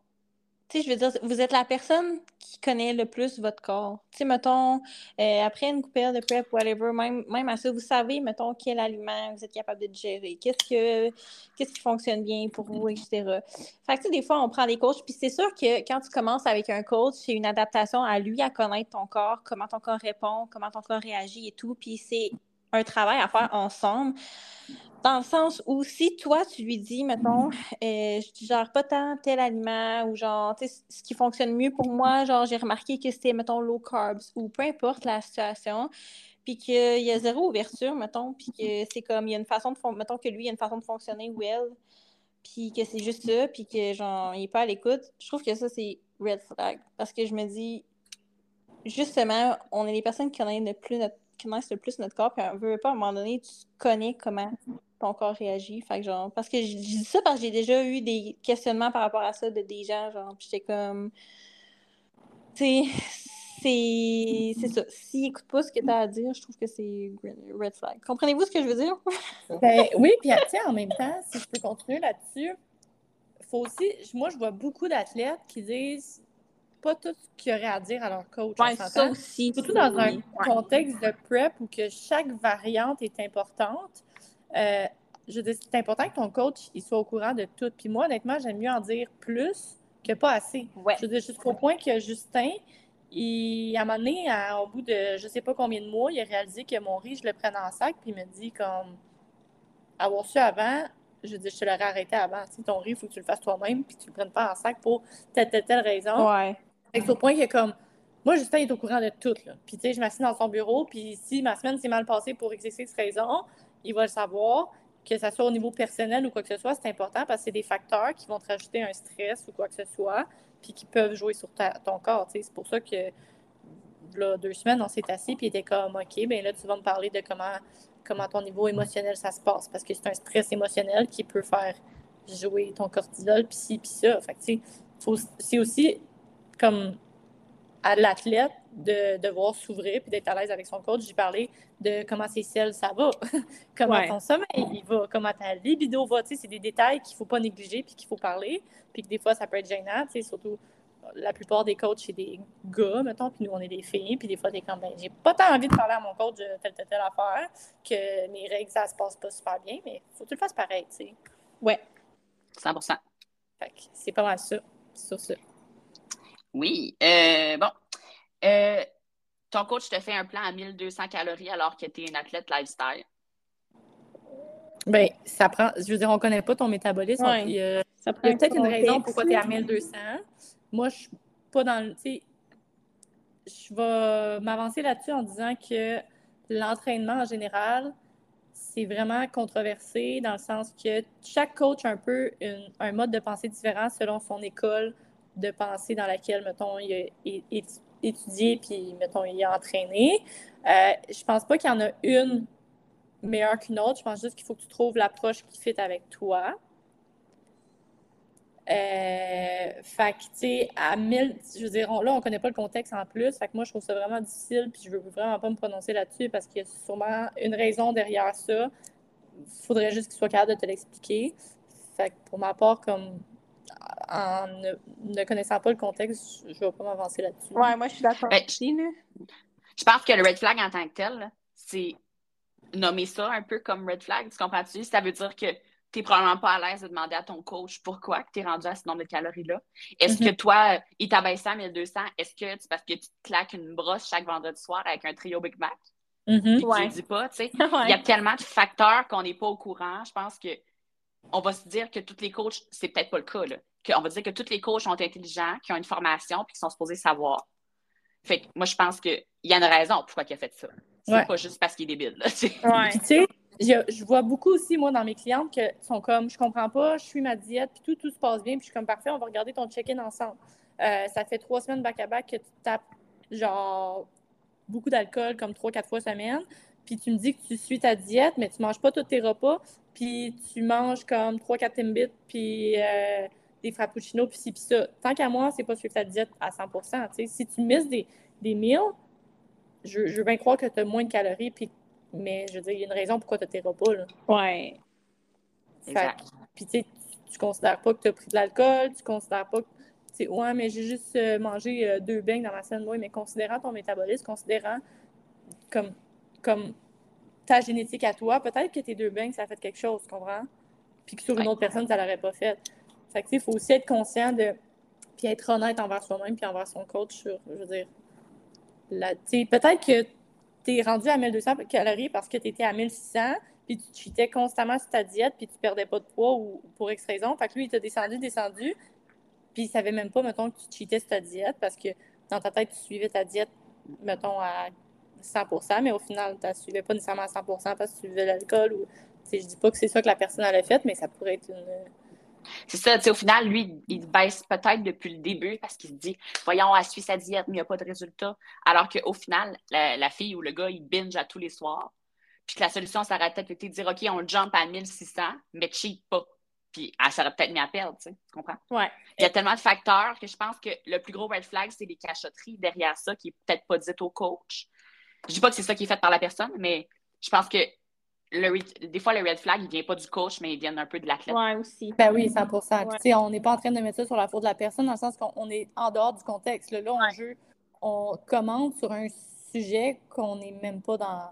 tu sais, je veux dire, vous êtes la personne qui connaît le plus votre corps. Tu sais, mettons, euh, après une coupelle de prep, whatever, même, même à ça, vous savez, mettons, quel aliment vous êtes capable de digérer, qu'est-ce que qui fonctionne bien pour vous, etc. Fait que, tu sais, des fois, on prend des coachs, puis c'est sûr que quand tu commences avec un coach, c'est une adaptation à lui, à connaître ton corps, comment ton corps répond, comment ton corps réagit et tout, puis c'est un travail à faire ensemble. Dans le sens où si toi, tu lui dis, mettons, euh, je gère pas tant tel aliment ou genre, tu sais, ce qui fonctionne mieux pour moi, genre, j'ai remarqué que c'était, mettons, low carbs ou peu importe la situation, puis qu'il y a zéro ouverture, mettons, puis que c'est comme, il y a une façon de, mettons que lui, il y a une façon de fonctionner ou elle, puis que c'est juste ça, puis que, genre, il est pas à l'écoute, je trouve que ça, c'est red flag. Parce que je me dis, justement, on est les personnes qui connaissent le plus notre connaissent le plus notre corps, puis on veut pas, à un moment donné, tu connais comment ton corps réagit. Fait que genre, parce que je dis ça parce que j'ai déjà eu des questionnements par rapport à ça de des gens, genre, j'étais comme, tu sais, c'est ça. S'ils n'écoutent pas ce que tu as à dire, je trouve que c'est red flag. Comprenez-vous ce que je veux dire? [laughs] ben, oui, puis en même temps, si je peux continuer là-dessus, faut aussi, moi, je vois beaucoup d'athlètes qui disent pas tout ce qu'il y aurait à dire à leur coach. Ouais, ça aussi. Surtout dans un contexte de prep où que chaque variante est importante. euh, je dis, c'est important que ton coach il soit au courant de tout. Puis moi, honnêtement, j'aime mieux en dire plus que pas assez. Ouais. Je jusqu'au point que Justin, il, à un moment donné, à- au bout de je sais pas combien de mois, il a réalisé que mon riz, je le prenais en sac, puis il me dit comme avoir su avant, je dis, je te l'aurais arrêté avant. Tu sais, ton riz, il faut que tu le fasses toi-même, puis tu le prennes pas en sac pour telle, telle, telle raison. Ouais. Fait au point que comme moi, Justin est au courant de tout. Là. Puis tu sais, je m'assieds dans son bureau, puis si ma semaine s'est mal passée pour exercer cette raison, il va le savoir. Que ce soit au niveau personnel ou quoi que ce soit, c'est important parce que c'est des facteurs qui vont te rajouter un stress ou quoi que ce soit, puis qui peuvent jouer sur ton corps. tu sais. C'est pour ça que là, deux semaines, on s'est assis, puis il était comme OK, ben là, tu vas me parler de comment, comment ton niveau émotionnel ça se passe. Parce que c'est un stress émotionnel qui peut faire jouer ton cortisol, puis ci, puis ça. Fait que, tu sais, c'est aussi comme à l'athlète de devoir s'ouvrir puis d'être à l'aise avec son coach. J'ai parlé de comment ses selles, ça va, [laughs] comment Ouais. ton sommeil il va, comment ta libido va. Tu sais, c'est des détails qu'il ne faut pas négliger puis qu'il faut parler. Puis que des fois, ça peut être gênant. Tu sais, surtout, la plupart des coachs, c'est des gars, mettons, puis nous, on est des filles. Puis des fois, t'es comme, ben, j'ai pas tant envie de parler à mon coach de telle, telle, telle affaire, que mes règles, ça se passe pas super bien, mais faut que tu le fasses pareil, tu sais. Ouais. 100 Fait que c'est pas mal ça, sur ça. Oui. Euh, bon. Euh, ton coach te fait un plan à 1200 calories alors que tu es une athlète lifestyle. Ben, ça prend. Je veux dire, on connaît pas ton métabolisme. Ouais. Il y a, Ça prend il y a un peut-être une raison pourquoi tu es à 1200. Moi, je suis pas dans le. Tu sais, je vais m'avancer là-dessus en disant que l'entraînement en général, c'est vraiment controversé dans le sens que chaque coach a un peu une- un mode de pensée différent selon son école de pensée dans laquelle, mettons, il a étudié puis, mettons, il a entraîné. Euh, je pense pas qu'il y en a une meilleure qu'une autre. Je pense juste qu'il faut que tu trouves l'approche qui fit avec toi. Euh, fait que, tu sais, à 1000, je veux dire, là, on connaît pas le contexte en plus. Fait que moi, je trouve ça vraiment difficile, puis je veux vraiment pas me prononcer là-dessus parce qu'il y a sûrement une raison derrière ça. Faudrait juste qu'il soit capable de te l'expliquer. Fait que pour ma part, comme en ne, ne connaissant pas le contexte, je je vais pas m'avancer là-dessus. Ouais, moi, je suis d'accord Ben. Je pense que le red flag en tant que tel, c'est nommer ça un peu comme red flag. Tu comprends-tu? Ça veut dire que tu n'es probablement pas à l'aise de demander à ton coach pourquoi tu es rendu à ce nombre de calories-là. Est-ce que toi, il t'abaisse à 1200? Est-ce que c'est parce que tu te claques une brosse chaque vendredi soir avec un trio Big Mac? Puis que tu Ouais. le dis pas, tu sais? [laughs] Ouais. Il y a tellement de facteurs qu'on n'est pas au courant. Je pense que on va se dire que tous les coachs, c'est peut-être pas le cas, là. Que- on va dire que tous les coachs sont intelligents, qui ont une formation, puis qui sont supposés savoir. Fait que moi, je pense qu'il y a une raison pourquoi il a fait ça. C'est Ouais. pas juste parce qu'il est débile. Là, tu sais. Ouais. Puis, tu sais, je, je vois beaucoup aussi, moi, dans mes clientes, que sont comme, je comprends pas, je suis ma diète, puis tout, tout se passe bien, puis je suis comme, parfait, on va regarder ton check-in ensemble. Euh, ça fait trois semaines back-à-back que tu tapes, genre, beaucoup d'alcool, comme trois, quatre fois semaine, puis tu me dis que tu suis ta diète, mais tu manges pas tous tes repas, puis tu manges comme trois, quatre Timbits, puis euh, des frappuccinos, puis ci, puis ça. Tant qu'à moi, c'est pas suivre ta diète à 100 tu sais. Si tu misses des, des meals, je, je veux bien croire que tu as moins de calories, puis mais je veux dire, il y a une raison pourquoi tu as tes repas. Là. Ouais. Puis tu tu- considères pas que tu as pris de l'alcool, tu considères pas que. Tu ouais, mais j'ai juste euh, mangé euh, deux beignes dans ma semaine, oui, mais considérant ton métabolisme, considérant comme, comme ta génétique à toi, peut-être que tes deux beignes, ça a fait quelque chose, tu comprends? Puis que sur une Ouais. autre personne, ça l'aurait pas fait. Fait que il faut aussi être conscient de. Puis être honnête envers soi-même, puis envers son coach sur, je veux dire, peut-être que tu es rendu à 1200 calories parce que tu étais à 1600, puis tu cheatais constamment sur ta diète, puis tu perdais pas de poids ou pour X raison. Fait que lui, il t'a descendu, descendu, puis il savait même pas, mettons, que tu cheatais sur ta diète parce que dans ta tête, tu suivais ta diète, mettons, à 100% mais au final, tu ne suivais pas nécessairement à 100% parce que tu buvais l'alcool ou. Je dis pas que c'est ça que la personne a fait, mais ça pourrait être une. C'est ça, tu sais, au final, lui, il baisse peut-être depuis le début parce qu'il se dit, voyons, elle suit sa diète, mais il n'y a pas de résultat. Alors qu'au final, la, la fille ou le gars, il binge à tous les soirs. Puis que la solution, ça aurait peut-être été de dire, OK, on jump à 1600, mais cheat pas. Puis elle serait peut-être mis à perdre, tu sais, tu comprends? Ouais. Il y a tellement de facteurs que je pense que le plus gros red flag, c'est les cachotteries derrière ça qui est peut-être pas dit au coach. Je dis pas que c'est ça qui est fait par la personne, mais je pense que le, des fois, le red flag, il vient pas du coach, mais il vient un peu de l'athlète. Ouais, aussi. Ben oui, 100 Puis, Ouais. tu sais, on n'est pas en train de mettre ça sur la faute de la personne, dans le sens qu'on on est en dehors du contexte. Là, là on, Ouais. jeu, on commente sur un sujet qu'on n'est même pas dans.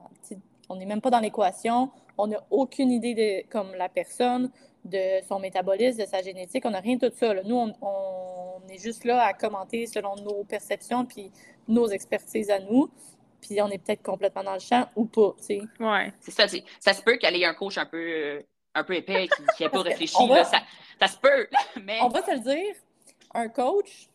On n'est même pas dans l'équation. On n'a aucune idée de comme la personne, de son métabolisme, de sa génétique. On n'a rien de tout ça. Nous, on, est juste là à commenter selon nos perceptions puis nos expertises à nous. Puis on est peut-être complètement dans le champ ou pas, tu sais. Ouais. C'est ça, ça se peut qu'elle ait un coach un peu, euh, un peu épais qui n'ait [laughs] pas réfléchi. Là, ça, ça, se peut, [laughs] mais... On va te le dire, un coach,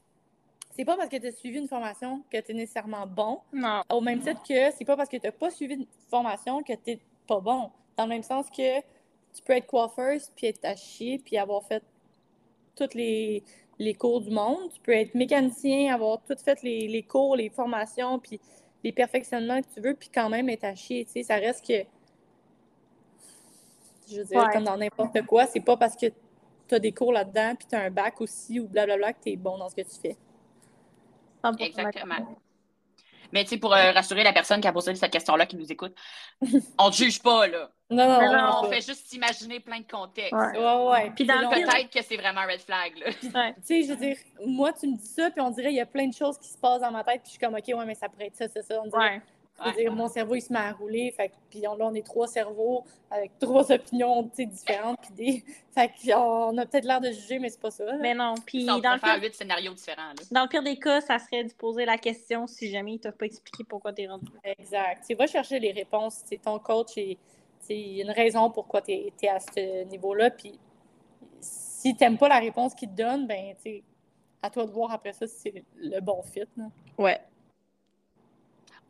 c'est pas parce que tu as suivi une formation que tu es nécessairement bon. Non. Au même titre que c'est pas parce que tu n'as pas suivi une formation que tu n'es pas bon. Dans le même sens que tu peux être coiffeuse, puis être à chier, puis avoir fait tous les, les, cours du monde. Tu peux être mécanicien, avoir tout fait les, les cours, les formations, puis les perfectionnements que tu veux, puis quand même être à chier. Tu sais, ça reste que. Je veux dire, comme dans n'importe quoi, c'est pas parce que tu as des cours là-dedans, puis tu as un bac aussi, ou blablabla, que tu es bon dans ce que tu fais. Exactement. Mais tu sais, pour euh, rassurer la personne qui a posé cette question-là, qui nous écoute, [laughs] on ne juge pas, là. Non, non, non. on fait juste imaginer plein de contextes. Ouais, ouais. ouais. Puis peut-être que c'est vraiment un red flag, là. Tu sais, je veux dire, moi, tu me dis ça, puis on dirait qu'il y a plein de choses qui se passent dans ma tête, puis je suis comme, OK, ouais, mais ça pourrait être ça, c'est ça. On dirait, dire, mon cerveau, il se met à rouler. Fait, puis là, on est trois cerveaux avec trois [laughs] opinions différentes. Puis des... Fait qu'on a peut-être l'air de juger, mais c'est pas ça. Mais non. Puis dans le pire... huit scénarios différents. Dans le pire des cas, ça serait de poser la question si jamais ils t'ont pas expliqué pourquoi tu es rendu. Exact. Tu vas chercher les réponses. C'est ton coach et il y a une raison pourquoi tu es, à ce niveau-là. Puis si tu n'aimes pas la réponse qu'il te donne, ben, à toi de voir après ça si c'est le bon fit. Là. Ouais.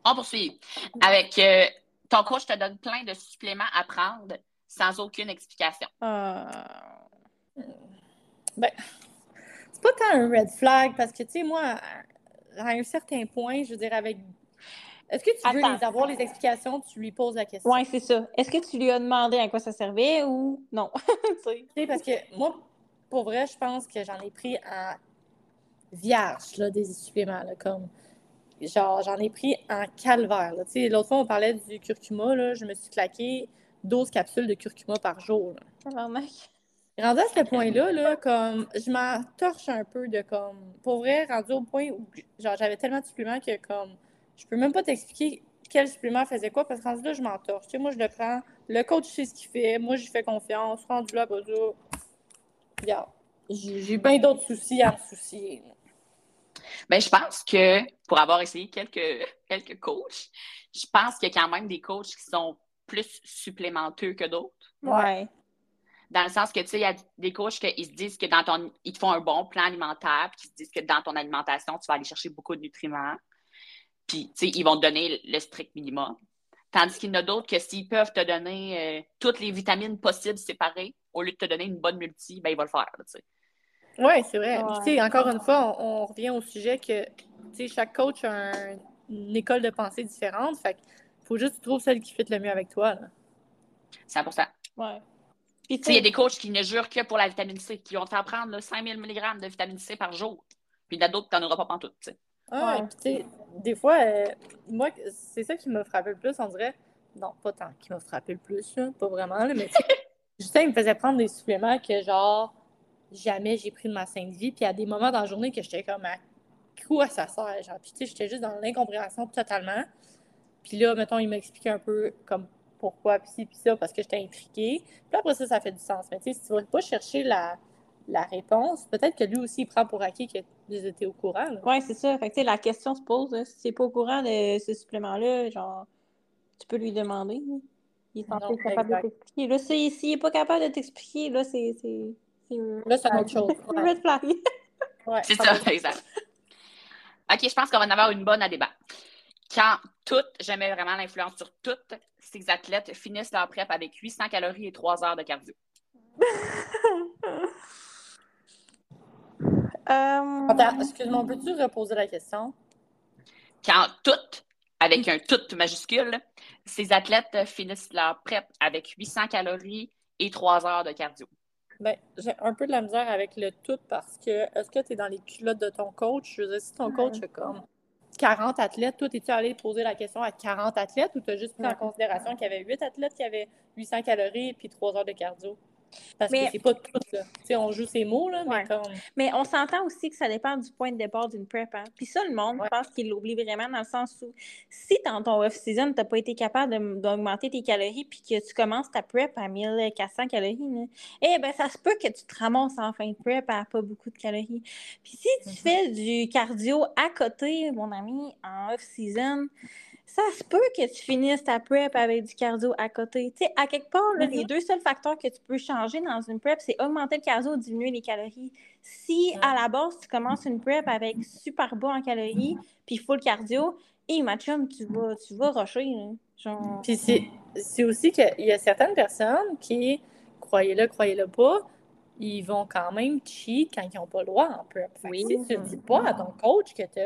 On poursuit. Avec euh, ton coach te donne plein de suppléments à prendre sans aucune explication. Euh... Ben, c'est pas tant un red flag parce que, tu sais, moi, à un certain point, je veux dire, avec. Est-ce que tu veux les avoir, les explications, tu lui poses la question? Oui, c'est ça. Est-ce que tu lui as demandé à quoi ça servait ou non? [laughs] tu sais, parce que moi, pour vrai, je pense que j'en ai pris en vierge, là, des suppléments, là, comme genre, j'en ai pris un calvaire. L'autre fois, on parlait du curcuma. Là, je me suis claqué 12 capsules de curcuma par jour. Rendu à ce point-là, là, comme je m'en torche un peu de comme. Pour vrai, rendu au point où genre j'avais tellement de suppléments que comme je peux même pas t'expliquer quel supplément faisait quoi parce que rendu là, je m'en torche. moi, je le prends. Le coach sait ce qu'il fait. Moi, j'y fais confiance. Rendu là, bah, Regarde. J'ai bien d'autres soucis à me soucier. Ben, je pense que pour avoir essayé quelques, quelques coachs, je pense qu'il y a quand même des coachs qui sont plus supplémenteux que d'autres. Ouais. Dans le sens que, tu sais, il y a des coachs qui se disent que dans ton. Ils te font un bon plan alimentaire, puis qui se disent que dans ton alimentation, tu vas aller chercher beaucoup de nutriments. Puis, tu sais, ils vont te donner le strict minimum. Tandis qu'il y en a d'autres que s'ils peuvent te donner euh, toutes les vitamines possibles séparées, au lieu de te donner une bonne multi, ben, ils vont le faire, tu sais. Oui, c'est vrai. sais, encore une fois, on, revient au sujet que chaque coach a une école de pensée différente. Fait faut juste que tu trouves celle qui fit le mieux avec toi. Là. 100 Ouais. Il y a des coachs qui ne jurent que pour la vitamine C, qui vont te faire prendre 5000 mg de vitamine C par jour. Puis il y en a d'autres qui n'en auront pas pantoute. T'sais. Ah, ouais. puis des fois, euh, moi, c'est ça qui m'a frappé le plus, on dirait. Non, pas tant qui m'a frappé le plus, pas vraiment, là, mais [laughs] Justin, il me faisait prendre des suppléments que, genre, jamais j'ai pris de ma sainte vie. Puis il y a des moments dans la journée que j'étais comme à quoi ça sert? Genre, puis tu sais, j'étais juste dans l'incompréhension totalement. Puis là, mettons, il m'a expliqué un peu comme pourquoi, puis ci, puis ça, parce que j'étais intriquée. Puis après ça, ça fait du sens. Mais tu sais, si tu vas pas chercher la, la réponse, peut-être que lui aussi, il prend pour acquis que vous étiez au courant. Oui, c'est ça. Fait que, la question se pose. Hein. Si tu n'es pas au courant de ce supplément-là, genre, tu peux lui demander. Il est censé capable de t'expliquer. Là, s'il n'est pas capable de t'expliquer, là, c'est Là, c'est autre chose. [laughs] Ouais. c'est ça, exact. OK, je pense qu'on va en avoir une bonne à débat. Quand toutes, j'aimais vraiment l'influence sur toutes ces athlètes finissent leur prep avec 800 calories et 3 heures de cardio. [laughs] Euh, excuse-moi, peux-tu reposer la question? Quand toutes, avec un tout majuscule, ces athlètes finissent leur prep avec 800 calories et 3 heures de cardio. Ben, j'ai un peu de la misère avec le tout parce que est-ce que tu es dans les culottes de ton coach? Je veux dire, si ton coach a comme 40 athlètes, toi, es-tu allé poser la question à 40 athlètes ou tu as juste pris en considération qu'il y avait 8 athlètes qui avaient 800 calories et puis 3 heures de cardio? Parce Mais- que c'est pas tout, là. On joue ces mots, là, Ouais. mais comme... Mais on s'entend aussi que ça dépend du point de départ d'une prep. Hein? Puis ça, le monde, Ouais. je pense qu'il l'oublie vraiment dans le sens où si dans ton off-season, tu n'as pas été capable d'augmenter tes calories puis que tu commences ta prep à 1400 calories, là, eh ben ça se peut que tu te ramasses en fin de prep à pas beaucoup de calories. Puis si tu Mhm. fais du cardio à côté, mon ami, en off-season, ça se peut que tu finisses ta prep avec du cardio à côté. Tu sais, à quelque part, là, Mhm. les deux seuls facteurs que tu peux changer dans une prep, c'est augmenter le cardio ou diminuer les calories. Si Mhm. à la base, tu commences une prep avec super bas en calories, puis full cardio, et ma chum, tu vas, tu vas rusher. Genre... Puis c'est aussi qu'il y a certaines personnes qui, croyez-le, croyez-le pas, ils vont quand même cheat quand ils n'ont pas le droit en prep. Fait Oui. si tu ne dis pas à ton coach que tu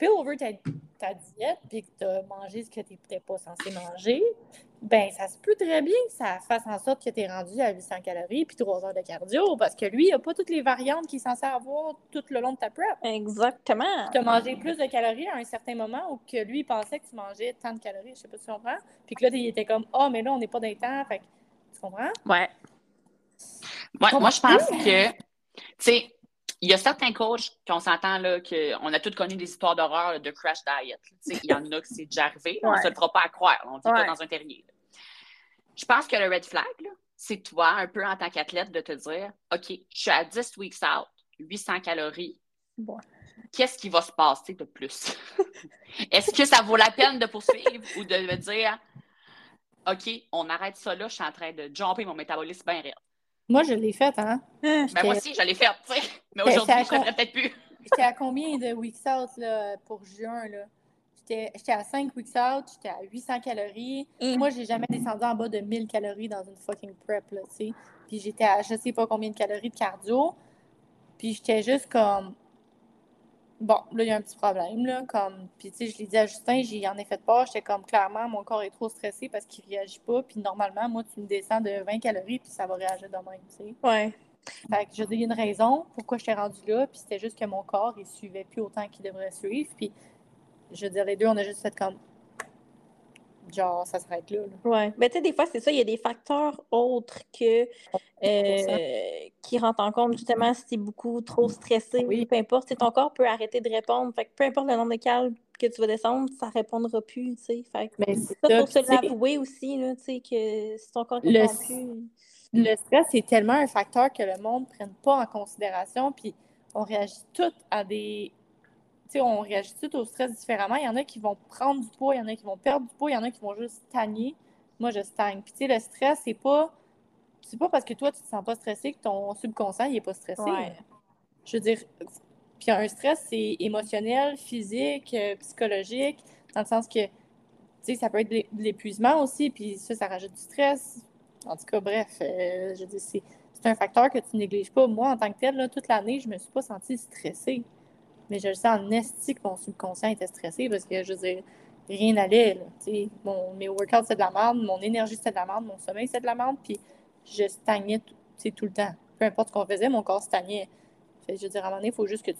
spill over ta, ta diète puis que tu as mangé ce que tu n'étais pas censé manger, ben ça se peut très bien que ça fasse en sorte que tu es rendu à 800 calories puis 3 heures de cardio parce que lui, il n'a pas toutes les variantes qu'il est censé avoir tout le long de ta prep. Exactement. Tu as mangé plus de calories à un certain moment ou que lui il pensait que tu mangeais tant de calories, je sais pas si tu comprends. Puis que là, il était comme Ah, mais là, on n'est pas dans les temps. Fait que, tu comprends? Ouais. Moi, moi, je pense que, tu sais, il y a certains coachs qu'on s'entend là, qu'on a tous connu des histoires d'horreur là, de crash diet. Il y en a que c'est déjà arrivé. là, On ne se le fera pas à croire. là, On ne Ouais. pas dans un terrier. Je pense que le red flag, c'est toi, un peu en tant qu'athlète, de te dire OK, je suis à 10 weeks out, 800 calories. Bon. Qu'est-ce qui va se passer de plus? [laughs] Est-ce que ça vaut la peine de poursuivre ou de me dire OK, on arrête ça là, je suis en train de jumper mon métabolisme bien raide. Moi, je l'ai fait, hein? Hein, Ben, moi aussi, je l'ai fait, tu sais. Mais Ben, aujourd'hui, je ne peut-être plus. J'étais à combien de weeks out là, pour juin? là? J'étais j'étais à 5 weeks out, j'étais à 800 calories. Et- Moi, j'ai jamais descendu en bas de 1000 calories dans une fucking prep, là, tu sais. Puis j'étais à je sais pas combien de calories de cardio. Puis j'étais juste comme. Bon, là, il y a un petit problème, là. Comme... Puis, tu sais, je l'ai dit à Justin, j'y en ai fait part. J'étais comme, clairement, mon corps est trop stressé parce qu'il réagit pas. Puis, normalement, moi, tu me descends de 20 calories, puis ça va réagir de même, tu sais. Ouais. Fait que je dis, il y a une raison pourquoi j'étais rendue là, puis c'était juste que mon corps, il suivait plus autant qu'il devrait suivre. Puis, je veux dire, les deux, on a juste fait comme. Genre, ça s'arrête là. là. Ouais. Mais tu sais, des fois, c'est ça, il y a des facteurs autres que euh, qui rentrent en compte, justement, si tu es beaucoup trop stressé, Oui. peu importe. Ton corps peut arrêter de répondre. Fait que peu importe le nombre de calories que tu vas descendre, ça répondra plus, tu sais. Fait que Mais ça, ça, faut se l'avouer aussi, là, tu sais, que si ton corps ne Le répond s- plus. Le stress, c'est tellement un facteur que le monde ne prenne pas en considération, puis on réagit tout à des. On réagit tout au stress différemment. Il y en a qui vont prendre du poids, il y en a qui vont perdre du poids, il y en a qui vont juste stagner. Moi, je stagne. Puis, tu sais, le stress, c'est pas. C'est pas parce que toi, tu te sens pas stressé que ton subconscient, il est pas stressé. Ouais. Je veux dire, puis un stress, c'est émotionnel, physique, euh, psychologique, dans le sens que, tu sais, ça peut être de l'é- de l'épuisement aussi, puis ça, ça rajoute du stress. En tout cas, bref, euh, je veux dire, c'est un facteur que tu négliges pas. Moi, en tant que tel, toute l'année, je me suis pas sentie stressée. Mais je le sais en esti que mon subconscient était stressé parce que, je veux dire, rien n'allait. Mon, mes workouts, c'est de la merde, mon énergie, c'est de la merde, mon sommeil, c'est de la merde, puis je stagnais tout, le temps. Peu importe ce qu'on faisait, mon corps stagnait. Fait je veux dire, à un moment donné, il faut juste que tu...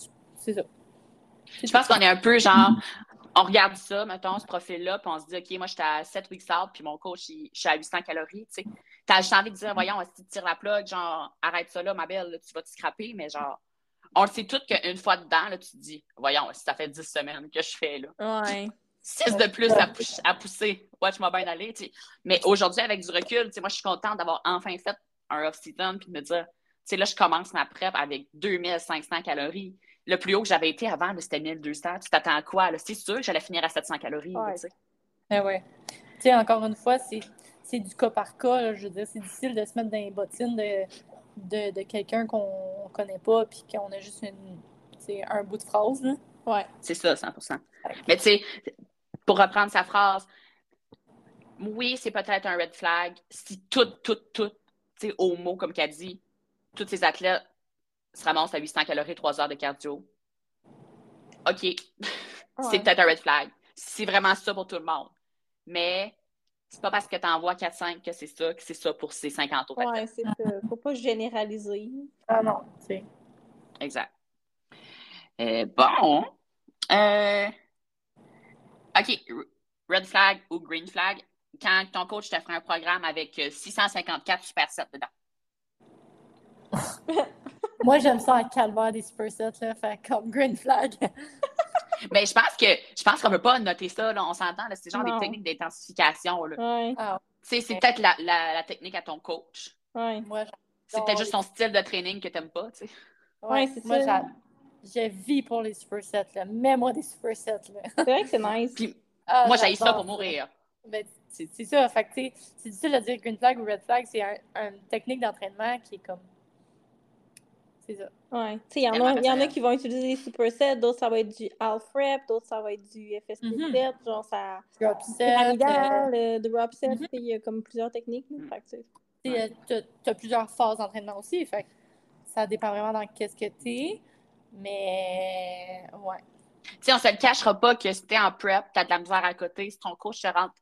tu- C'est ça. Je pense qu'on est un peu genre, on regarde ça, mettons, ce profil-là, puis on se dit, OK, moi, j'étais à 7 weeks out, puis mon coach, il- je suis à 800 calories, tu sais. T'as juste envie de dire, voyons, si tu tires la plug, genre, arrête ça là, ma belle, là, tu vas te scraper, mais genre, on le sait tout qu'une fois dedans, là, tu te dis, voyons, si ça fait 10 semaines que je fais, là. Ouais. 6 de plus à, pou- à pousser. Watch-moi bien aller. Mais aujourd'hui, avec du recul, moi, je suis contente d'avoir enfin fait un off-season, puis de me dire, tu là, je commence ma prep avec 2500 calories. Le plus haut que j'avais été avant, c'était 1200. Tu t'attends à quoi? C'est sûr que j'allais finir à 700 calories. Ouais. Ah ouais. Tu sais, encore une fois, c'est c'est du cas par cas. là. je veux dire, c'est difficile de se mettre dans les bottines de, de, de quelqu'un qu'on connaît pas puis qu'on a juste une, un bout de phrase. Là. Ouais. C'est ça, 100% Mais tu sais, pour reprendre sa phrase, oui, c'est peut-être un red flag si tout, tout, tout, tu sais, au mot, comme qu'elle dit, tous ces athlètes se ramassent à 800 calories, 3 heures de cardio. OK, [laughs] c'est Ouais. peut-être un red flag. C'est vraiment ça pour tout le monde. Mais c'est pas parce que tu envoies 4-5 que c'est ça, que c'est ça pour ces 50 autres. Ouais, c'est ça. Faut pas généraliser. Ah non, tu sais. Exact. Euh, bon. Euh, OK. Red flag ou green flag? quand ton coach te fait un programme avec 654 supersets dedans? [laughs] Moi, j'aime ça en calvaire des supersets, là, fait comme green flag. [laughs] Mais je pense que je pense qu'on ne peut pas noter ça, là, on s'entend, c'est genre des techniques d'intensification. Ouais. Ah, C'est peut-être la, la, la technique à ton coach. Ouais. moi, C'est peut-être juste son style de training que tu n'aimes pas. tu sais. Ouais, c'est moi, ça. Je vis pour les supersets, là. Mets-moi des supersets, là. C'est vrai que c'est nice. Puis Ah, moi, j'ai ça pour mourir. Ben, c'est c'est ça. Fait que, tu sais, c'est difficile de dire green flag ou red flag. C'est un, une technique d'entraînement qui est comme. C'est ça. Ouais. Tu sais, il y, en a- y en a qui vont utiliser les supersets, d'autres ça va être du half rep, d'autres ça va être du FSP Mhm. set, genre ça. Drop set. euh, euh, de drop set, Mhm. tu il y a comme plusieurs techniques. que, tu tu t'as- t'as plusieurs phases d'entraînement aussi. Fait que ça dépend vraiment dans qu'est-ce que t'es. Mais. Ouais. Tu sais, on se le cachera pas que si t'es en prep, t'as de la misère à côté, si ton coach te rentre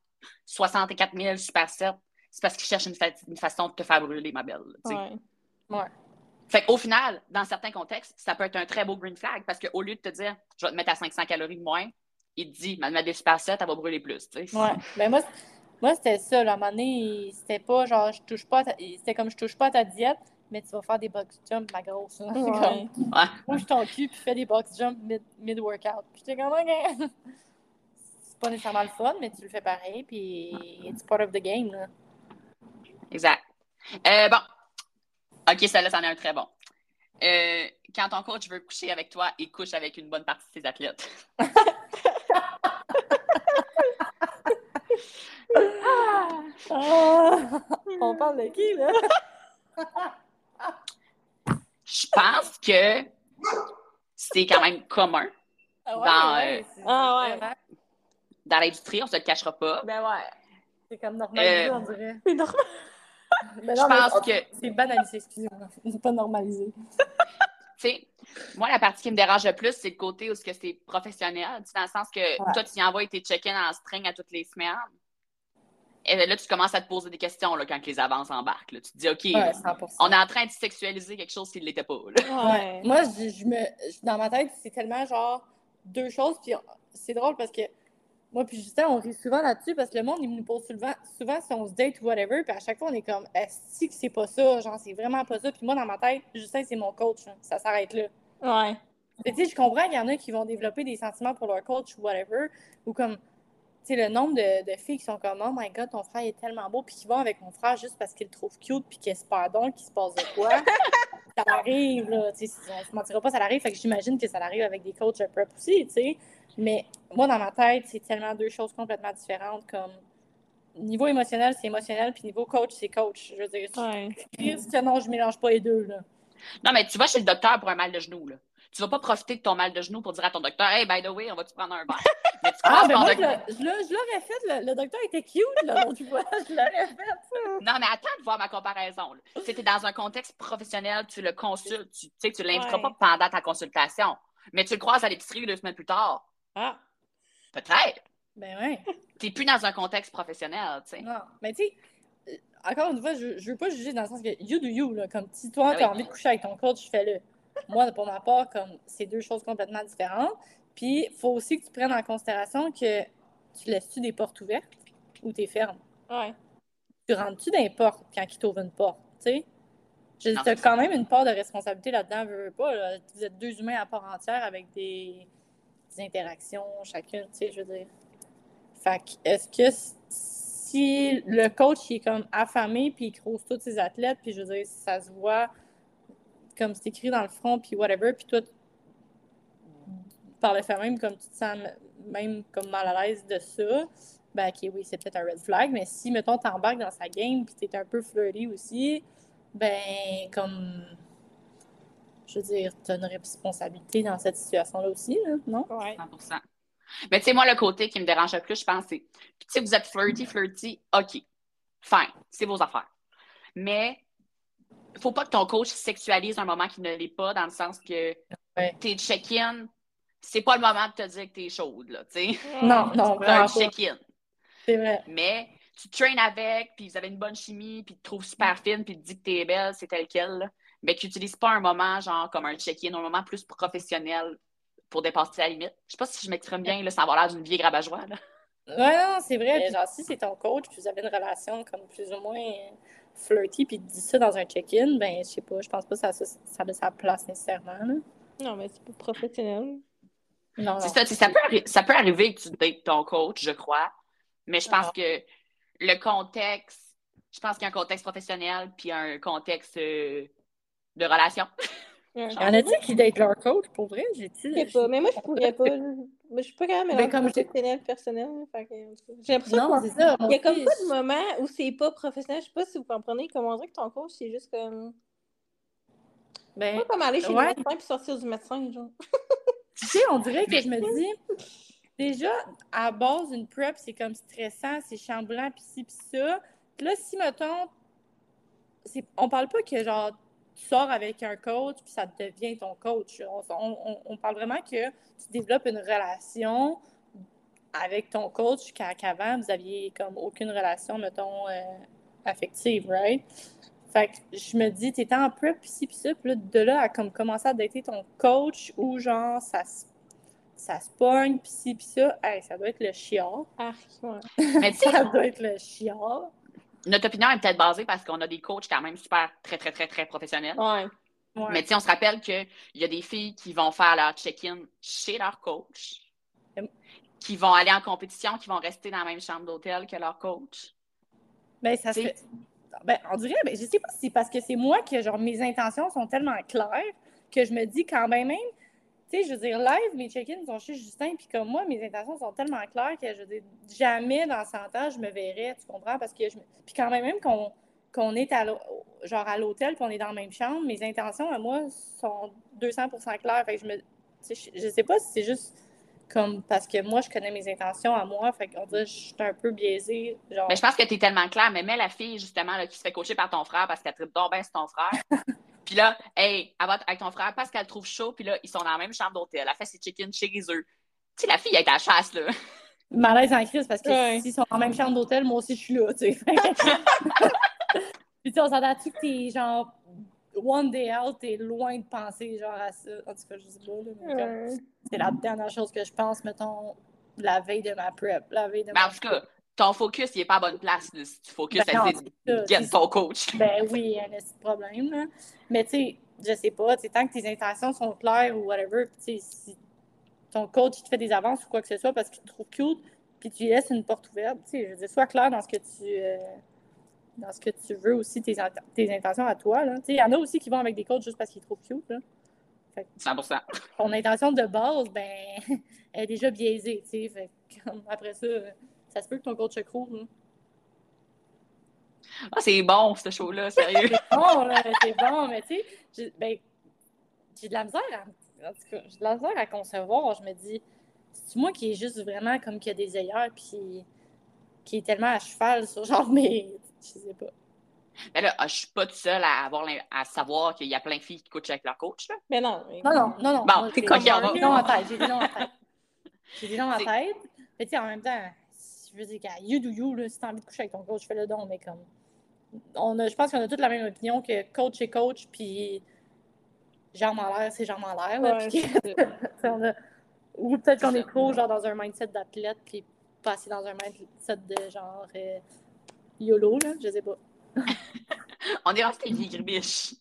64 000 supersets, c'est parce qu'il cherche une, fa- une façon de te faire brûler, ma belle. tu. Ouais. Fait qu'au final, dans certains contextes, ça peut être un très beau green flag parce qu'au lieu de te dire, je vais te mettre à 500 calories de moins, il te dit, mettre des supersets, elle va brûler plus. tu sais. Ouais. Ben, moi, moi c'était ça. Là. À un moment donné, c'était pas genre, je touche pas. ta- C'était comme, je touche pas à ta diète, mais tu vas faire des box jumps, ma grosse. Ouais. comme, Ouais. bouge ton cul, puis fais des box jumps mid- mid-workout. Puis j'étais comme, OK. C'est pas nécessairement le fun, mais tu le fais pareil, puis it's part of the game. Là. Exact. Euh, bon. OK, celle-là, c'en est un très bon. Euh, quand ton coach veut coucher avec toi, il couche avec une bonne partie de ses athlètes. Ah! [laughs] On parle de qui, là? Je pense que c'est quand même commun Ah Dans, ouais, c'est Ah ouais. vraiment- dans l'industrie, on se le cachera pas. Ben ouais. C'est comme normalisé, Euh, on dirait. C'est normal. Mais Je mais pense que- C'est banalisé, excusez-moi. [laughs] C'est pas normalisé. Tu sais, moi, la partie qui me dérange le plus, c'est le côté où ce que c'est professionnel, dans le sens que Ouais. toi, tu y envoies tes check-in en string à toutes les semaines. Et là, tu commences à te poser des questions là, quand les avances embarquent. là. Tu te dis, OK, Ouais, 100%. on est en train de sexualiser quelque chose qui ne l'était pas. Ouais. Moi, je, je me, dans ma tête, c'est tellement genre deux choses. Puis c'est drôle parce que moi, puis Justin, on rit souvent là-dessus parce que le monde, il nous pose souvent, souvent si on se date ou whatever. Puis à chaque fois, on est comme, est-ce que c'est pas ça? Genre, c'est vraiment pas ça. Puis moi, dans ma tête, Justin, c'est mon coach. hein. Ça s'arrête là. Ouais. Tu sais, je comprends qu'il y en a qui vont développer des sentiments pour leur coach ou whatever. Ou comme, tu sais, le nombre de, de filles qui sont comme, oh my god, ton frère est tellement beau. Puis qui vont avec mon frère juste parce qu'ils le trouvent cute. Puis qu'il espèrent donc qu'il se passe de quoi. [laughs] ça arrive, là. Tu sais, on se mentira pas, ça arrive. Fait que j'imagine que ça arrive avec des coachs de prep aussi, tu sais. Mais moi, dans ma tête, c'est tellement deux choses complètement différentes. Comme, niveau émotionnel, c'est émotionnel. Puis niveau coach, c'est coach. Je veux dire, Ouais. Que non, je mélange pas les deux, là. Non, mais tu vas chez le docteur pour un mal de genou. Là. Tu vas pas profiter de ton mal de genou pour dire à ton docteur, Hey, by the way, on va-tu prendre un verre? [laughs] Mais tu Ah, ben moi, je l'aurais fait. Le, le docteur était cute, là, l'autre fois. [laughs] Je l'aurais fait. Non, mais attends de voir ma comparaison. tu es dans un contexte professionnel, tu le consultes, tu sais, tu l'inviteras Ouais. pas pendant ta consultation, mais tu le croises à l'épicerie deux semaines plus tard. Ah. Peut-être. Ben ouais. [laughs] Tu n'es plus dans un contexte professionnel, tu sais. Non, mais tu sais, encore une fois, je, je veux pas juger dans le sens que you do you, là. Comme si toi, Ah tu as oui. envie de coucher avec ton coach, fais-le. Moi, pour ma part, comme c'est deux choses complètement différentes. Puis, faut aussi que tu prennes en considération que tu laisses-tu des portes ouvertes ou tu fermes. Ouais. Tu rentres-tu dans les portes quand il t'ouvre une porte, tu sais? Tu as quand même une part de responsabilité là-dedans, veux, veux pas. là. Vous êtes deux humains à part entière avec des interactions chacune, tu sais, je veux dire. Fait que, est-ce que si le coach il est comme affamé puis il croise tous ses athlètes, puis je veux dire, ça se voit comme c'est écrit dans le front, puis whatever, puis toi, par le fait même, comme tu te sens même comme mal à l'aise de ça, ben ok, oui, c'est peut-être un red flag, mais si, mettons, t'embarques dans sa game, puis t'es un peu flirty aussi, ben, comme, je veux dire, t'as une responsabilité dans cette situation-là aussi, là, non? Ouais. 100 Mais tu sais, moi, le côté qui me dérange le plus, je pense, c'est, puis tu sais, vous êtes flirty, flirty, OK, fine, c'est vos affaires. Mais il faut pas que ton coach sexualise un moment qui ne l'est pas, dans le sens que Ouais. tes check-in, c'est pas le moment de te dire que t'es chaude, là, tu sais. Non, non, C'est un check-in. C'est vrai. Mais tu traînes avec, puis vous avez une bonne chimie, puis tu te trouves super fine, puis tu te dis que t'es belle, c'est tel quel, là. Mais tu n'utilises pas un moment genre comme un check-in, un moment plus professionnel pour dépasser la limite. Je sais pas si je m'exprime bien, là, sans avoir l'air d'une vieille grabajoie. Là. Ouais, non, c'est vrai. Genre, si c'est ton coach, puis vous avez une relation comme plus ou moins flirty, puis tu dis ça dans un check-in, ben, je sais pas, je pense pas que ça, ça, ça a sa place nécessairement. Là. Non, mais c'est pas professionnel. Non, C'est non. ça, tu sais, ça, peut ça peut arriver que tu dates ton coach, je crois, mais je pense Ah. que le contexte, je pense qu'il y a un contexte professionnel puis un contexte euh, de relation. Ouais. Il y en a-tu qui datent leur coach, pour vrai? J'ai-tu... Je sais pas, mais moi, je pourrais pas. Moi, je suis pas capable de Ben, mélanger comme je- professionnel personnel. J'ai l'impression qu'il c'est ça. moi y a comme pas de moment où c'est pas professionnel. Je sais pas si vous comprenez comment on dirait que ton coach, c'est juste comme. Ben, Pas comme aller chez ouais. le médecin puis sortir du médecin, genre. [laughs] tu sais, on dirait que je me dis, [laughs] déjà, à base, une prep, c'est comme stressant, c'est chamboulant, pis ci, pis ça. Puis là, si, mettons, on parle pas que, genre, tu sors avec un coach, puis ça devient ton coach. On, on- on- on parle vraiment que tu développes une relation avec ton coach qu'avant, vous aviez comme aucune relation, mettons, euh, affective, right? Fait que je me dis, t'étais en prep, pis ci, pis ça, puis là, de là à comme commencer à dater ton coach, ou genre, ça se ça se pogne, pis ci, pis ça, hey, ça doit être le chiard. Ouais. [laughs] Sais, Ça doit être le chiard. Notre opinion est peut-être basée parce qu'on a des coachs quand même super, très, très, très, très professionnels. Ouais. Ouais. Mais tu sais, on se rappelle qu'il y a des filles qui vont faire leur check-in chez leur coach, qui vont aller en compétition, qui vont rester dans la même chambre d'hôtel que leur coach. Ben, ça se fait. Ben, on dirait, ben, je sais pas si c'est parce que c'est moi que, genre, mes intentions sont tellement claires que je me dis quand même, même, sais, je veux dire, live, mes check-ins sont chez Justin, puis comme moi, mes intentions sont tellement claires que, je veux dire, jamais dans 100 ans, je me verrais, tu comprends? Parce que je. Puis quand même, même qu'on qu'on est à genre à l'hôtel, puis on est dans la même chambre, mes intentions à moi sont 200% claires. Fait que je me... Je sais pas si c'est juste comme parce que moi, je connais mes intentions à moi, fait qu'on dirait que je suis un peu biaisée, genre... Mais je pense que tu es tellement clair, mais mets la fille, justement, là, qui se fait coacher par ton frère parce qu'elle tripe donc bien sur ton frère. [laughs] puis là, hey, avec ton frère parce qu'elle trouve chaud, puis là, ils sont dans la même chambre d'hôtel. Elle fait ses check-in chez eux. Tu sais, la fille, elle est à la chasse, là. [laughs] malaise en crise parce que Ouais. s'ils sont en même chambre d'hôtel, moi aussi je suis là, tu sais. [laughs] Puis tu sais, on s'entend-tu que t'es genre one day out, t'es loin de penser genre à ça? En tout cas, je sais pas, là, mais comme, Ouais. c'est la dernière chose que je pense, mettons, la veille de ma prep, la veille de Mais ma en tout cas, ton focus, il n'est pas à bonne place. là. Si tu focus, Ben get c'est ton coach. Ben oui, il y a un petit problème, là. Mais tu sais, je sais pas, tant que tes intentions sont claires ou whatever, puis tu sais, si ton coach il te fait des avances ou quoi que ce soit parce qu'il te trouve cute, puis tu lui laisses une porte ouverte, tu sais, je veux dire, sois clair dans ce que tu euh, dans ce que tu veux aussi, tes, int- tes intentions à toi, il y en a aussi qui vont avec des coachs juste parce qu'ils trouvent cute, là. 100% Ton intention de base, ben, [laughs] elle est déjà biaisée, fait après ça, ça se peut que ton coach se croule, là. Ah, c'est bon, ce show-là, sérieux. [laughs] C'est bon, là, c'est bon, mais tu sais, j'ai ben, j'ai de la misère à, en tout cas, j'ai de la misère à concevoir. Je me dis, c'est moi qui est juste vraiment comme qui a des ailleurs, puis qui est tellement à cheval sur genre, mais je sais pas. Mais là, je suis pas toute seule à, avoir à savoir qu'il y a plein de filles qui coachent avec leur coach. Là. Mais non. mais- Non, non, non, non. Bon, moi, t'es coquille, j'ai des noms en tête, j'ai des noms en tête. J'ai des noms en tête. Mais tu sais, en même temps, je veux dire, you do you, là, si t'as envie de coucher avec ton coach, fais le don, mais comme. On a, je pense qu'on a toute la même opinion que coach est coach, puis jambes en l'air, c'est jambes en l'air. Ouais, que- [laughs] a- Ou peut-être qu'on est trop genre dans un mindset d'athlète, puis passer dans un mindset de genre euh, YOLO, là, je sais pas. [laughs] On est resté des gribiches.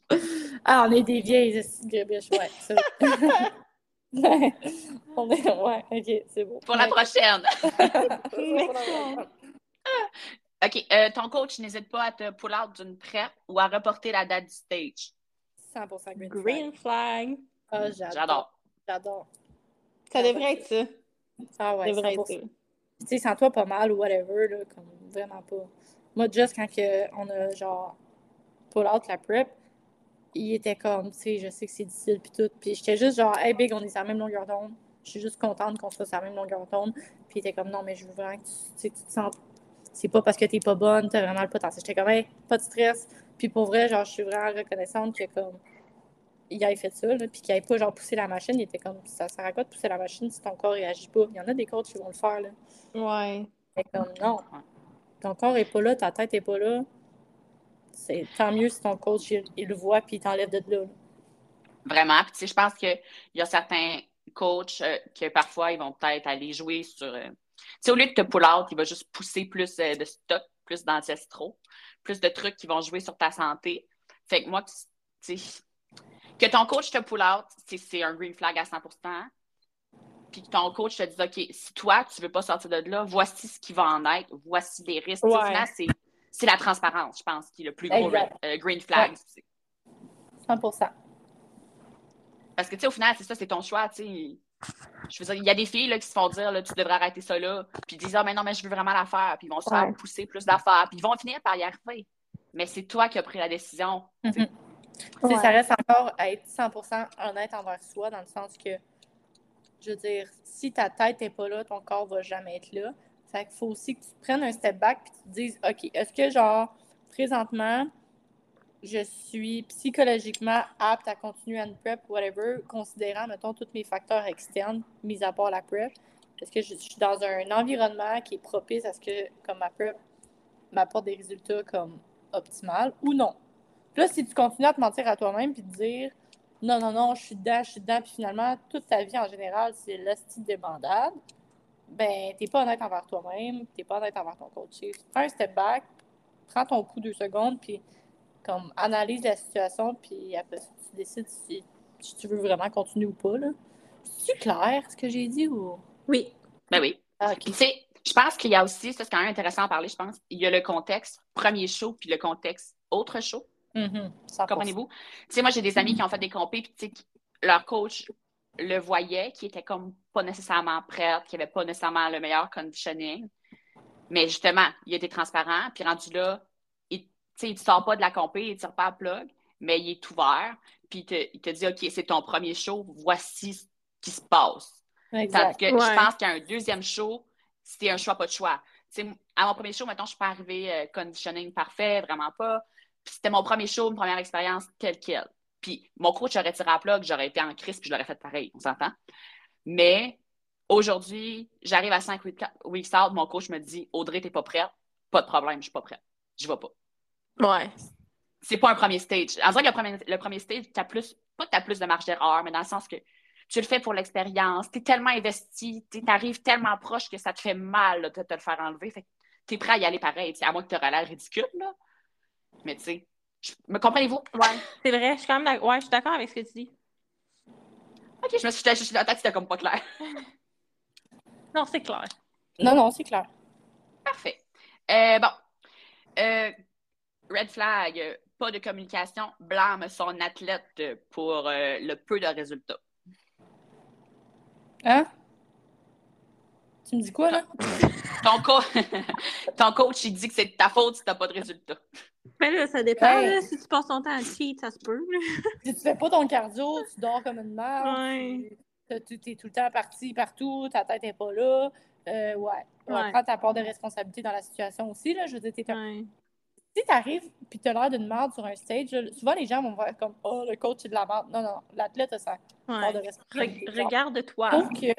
Ah, on est des vieilles grébiches, ouais. [laughs] ça. Ouais. on est, ouais, ok, c'est beau. Pour la prochaine. [laughs] OK. euh, ton coach n'hésite pas à te pull out d'une prep ou à reporter la date du stage. 100% green, flag. Green flag. Ah, j'adore. J'adore. J'adore. Ça devrait être ça. Ah ouais, devrait être 100%. ça. Tu sais, sens-toi pas mal ou whatever, là, comme vraiment pas. Moi, juste quand que on a genre pull out la prep, il était comme, tu sais, je sais que c'est difficile puis tout. Puis j'étais juste genre, hey big, on est sur la même longueur d'onde. Je suis juste contente qu'on soit sur la même longueur d'onde. Puis il était comme, non, mais je veux vraiment que tu, tu te sens. C'est pas parce que t'es pas bonne, t'as vraiment le potentiel. J'étais comme, hey, pas de stress. Puis pour vrai, genre, je suis vraiment reconnaissante que comme. Il ait fait ça, là, puis qu'il ait pas genre poussé la machine. Il était comme, ça sert à quoi de pousser la machine si ton corps réagit pas? Il y en a des coachs qui vont le faire, là. Ouais. Mais comme non, ton corps est pas là, ta tête est pas là. C'est tant mieux si ton coach il, il le voit puis il t'enlève de là. Vraiment. Puis, tu sais, je pense qu'il y a certains coachs euh, que parfois, ils vont peut-être aller jouer sur, euh, sais, au lieu de te pull out, il va juste pousser plus euh, de stock, plus d'ancestraux, plus de trucs qui vont jouer sur ta santé. Fait que moi, tu sais, que ton coach te pull out, c'est un green flag à 100% puis que ton coach te dit OK, si toi, tu ne veux pas sortir de là, voici ce qui va en être, voici les risques. C'est la transparence, je pense, qui est le plus gros euh, green flag. 100% Parce que, tu sais, au final, c'est ça, c'est ton choix, tu sais. Je veux dire, il y a des filles là, qui se font dire, là, tu devrais arrêter ça là, puis ils disent, ah, mais non, mais je veux vraiment la faire, puis ils vont se faire pousser plus d'affaires, puis ils vont finir par y arriver. Mais c'est toi qui as pris la décision. Mm-hmm. Ça reste encore à être 100% honnête envers soi, dans le sens que je veux dire, si ta tête n'est pas là, ton corps va jamais être là. Fait qu'il faut aussi que tu prennes un step back et tu te dises, OK, est-ce que, genre, présentement, je suis psychologiquement apte à continuer une prep, whatever, considérant, mettons, tous mes facteurs externes, mis à part la prep? Est-ce que je suis dans un environnement qui est propice à ce que, comme ma prep, m'apporte des résultats comme optimal ou non? Puis là, si tu continues à te mentir à toi-même puis te dire, non, non, non, je suis dedans, je suis dedans, puis finalement, toute ta vie en général, c'est l'hostie de bandade, ben, t'es pas honnête envers toi-même, t'es pas honnête envers ton coach. Prends un step back, prends ton coup deux secondes, puis comme analyse la situation, puis après tu décides si, tu veux vraiment continuer ou pas. C'est clair ce que j'ai dit ou? Oui. Ben oui. Ah, tu sais, je pense qu'il y a aussi, ça c'est quand même intéressant à parler, je pense, il y a le contexte premier show puis le contexte autre show. Mm-hmm. Comprenez-vous? Tu sais, moi, j'ai des amis qui ont fait des compés, puis leur coach le voyait, qui était comme pas nécessairement prête, qui avait pas nécessairement le meilleur conditioning. Mais justement, il était transparent, puis rendu là, il ne sort pas de la compé, il tire pas à plug, mais il est ouvert, puis il te, il te dit OK, c'est ton premier show, voici ce qui se passe. Exact. que je pense qu'un deuxième show, c'était un choix, pas de choix. à mon premier show, maintenant, je suis pas arrivée euh, conditioning parfait, vraiment pas. Puis c'était mon premier show, une première expérience telle quelle. Puis mon coach aurait tiré à plat, j'aurais été en crise, puis je l'aurais fait pareil, on s'entend. Mais aujourd'hui, j'arrive à 5 weeks out, mon coach me dit Audrey, t'es pas prête? Pas de problème, je suis pas prête. Je vais pas. Ouais. C'est pas un premier stage. En vrai, le premier, le premier stage, t'as plus, pas que t'as plus de marge d'erreur, mais dans le sens que tu le fais pour l'expérience, t'es tellement investi, t'arrives tellement proche que ça te fait mal de te le faire enlever. Fait t'es prêt à y aller pareil, à moins que t'aurais l'air ridicule, là. Mais tu sais, me comprenez-vous? Oui, c'est vrai. Je suis quand même ouais, je suis d'accord avec ce que tu dis. OK, je me suis dit, je que c'était comme pas clair. [laughs] non, c'est clair. Non, non, c'est clair. Parfait. Euh, bon. Euh, red flag, pas de communication, blâme son athlète pour euh, le peu de résultats. Hein? Tu me dis quoi, là? [laughs] Ton, [laughs] ton coach, il dit que c'est ta faute si t'as pas de résultats. Mais là, ça dépend. si tu passes ton temps à cheat, ça se peut. [laughs] si tu fais pas ton cardio, tu dors comme une merde. Tu es tout le temps parti partout, ta tête n'est pas là. Euh, ouais. ouais. Prends ta part de responsabilité dans la situation aussi. Là. Je veux dire, t'es un... Si tu arrives et tu as l'air d'une merde sur un stage, souvent les gens vont voir comme Oh, le coach, c'est de la merde. Non, non, l'athlète a sa part de responsabilité. Regarde-toi. Je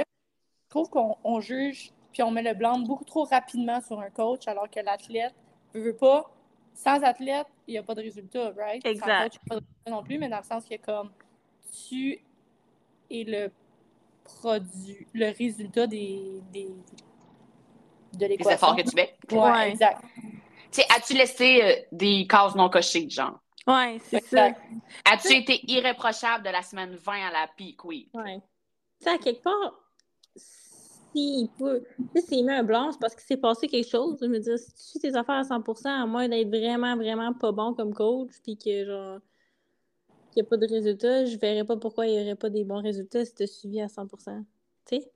trouve qu'on juge puis on met le blanc beaucoup trop rapidement sur un coach alors que l'athlète ne veut pas sans athlète, il n'y a pas de résultat, right? Exact. Sans coach, pas de résultat non plus, mais dans le sens que comme tu es le produit, le résultat des, des de l'équation. Les efforts que tu mets. Oui, ouais. exact. Tu sais, as-tu laissé euh, des cases non cochées, genre? Oui, c'est ça. As-tu été irréprochable de la semaine 20 à la pique? Oui. Oui. Tu sais, à quelque part, s'il peut. s'il met un blanc, c'est parce qu'il s'est passé quelque chose. Je me dis, si tu suis tes affaires à 100%, à moins d'être vraiment, vraiment pas bon comme coach, puis que, genre, qu'il n'y a pas de résultats, je verrais pas pourquoi il n'y aurait pas des bons résultats si tu as suivi à 100%. Tu sais?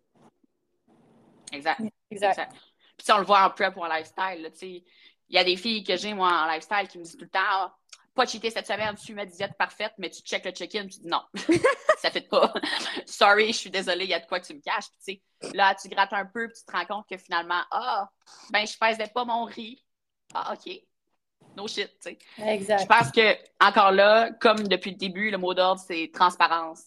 Exact. exact. Puis si on le voit en prep ou en lifestyle, tu sais, il y a des filles que j'ai, moi, en lifestyle, qui me disent tout le temps, ah, pas cheater cette semaine, tu ma diète parfaite, mais tu check le check-in, tu dis non, [laughs] ça fait pas. [laughs] Sorry, je suis désolée, il y a de quoi que tu me caches. sais, là, tu grattes un peu, puis tu te rends compte que finalement, ah, ben, je faisais pas mon riz. Ah, OK. No shit, tu sais. Exact. Je pense que, encore là, comme depuis le début, le mot d'ordre, c'est transparence.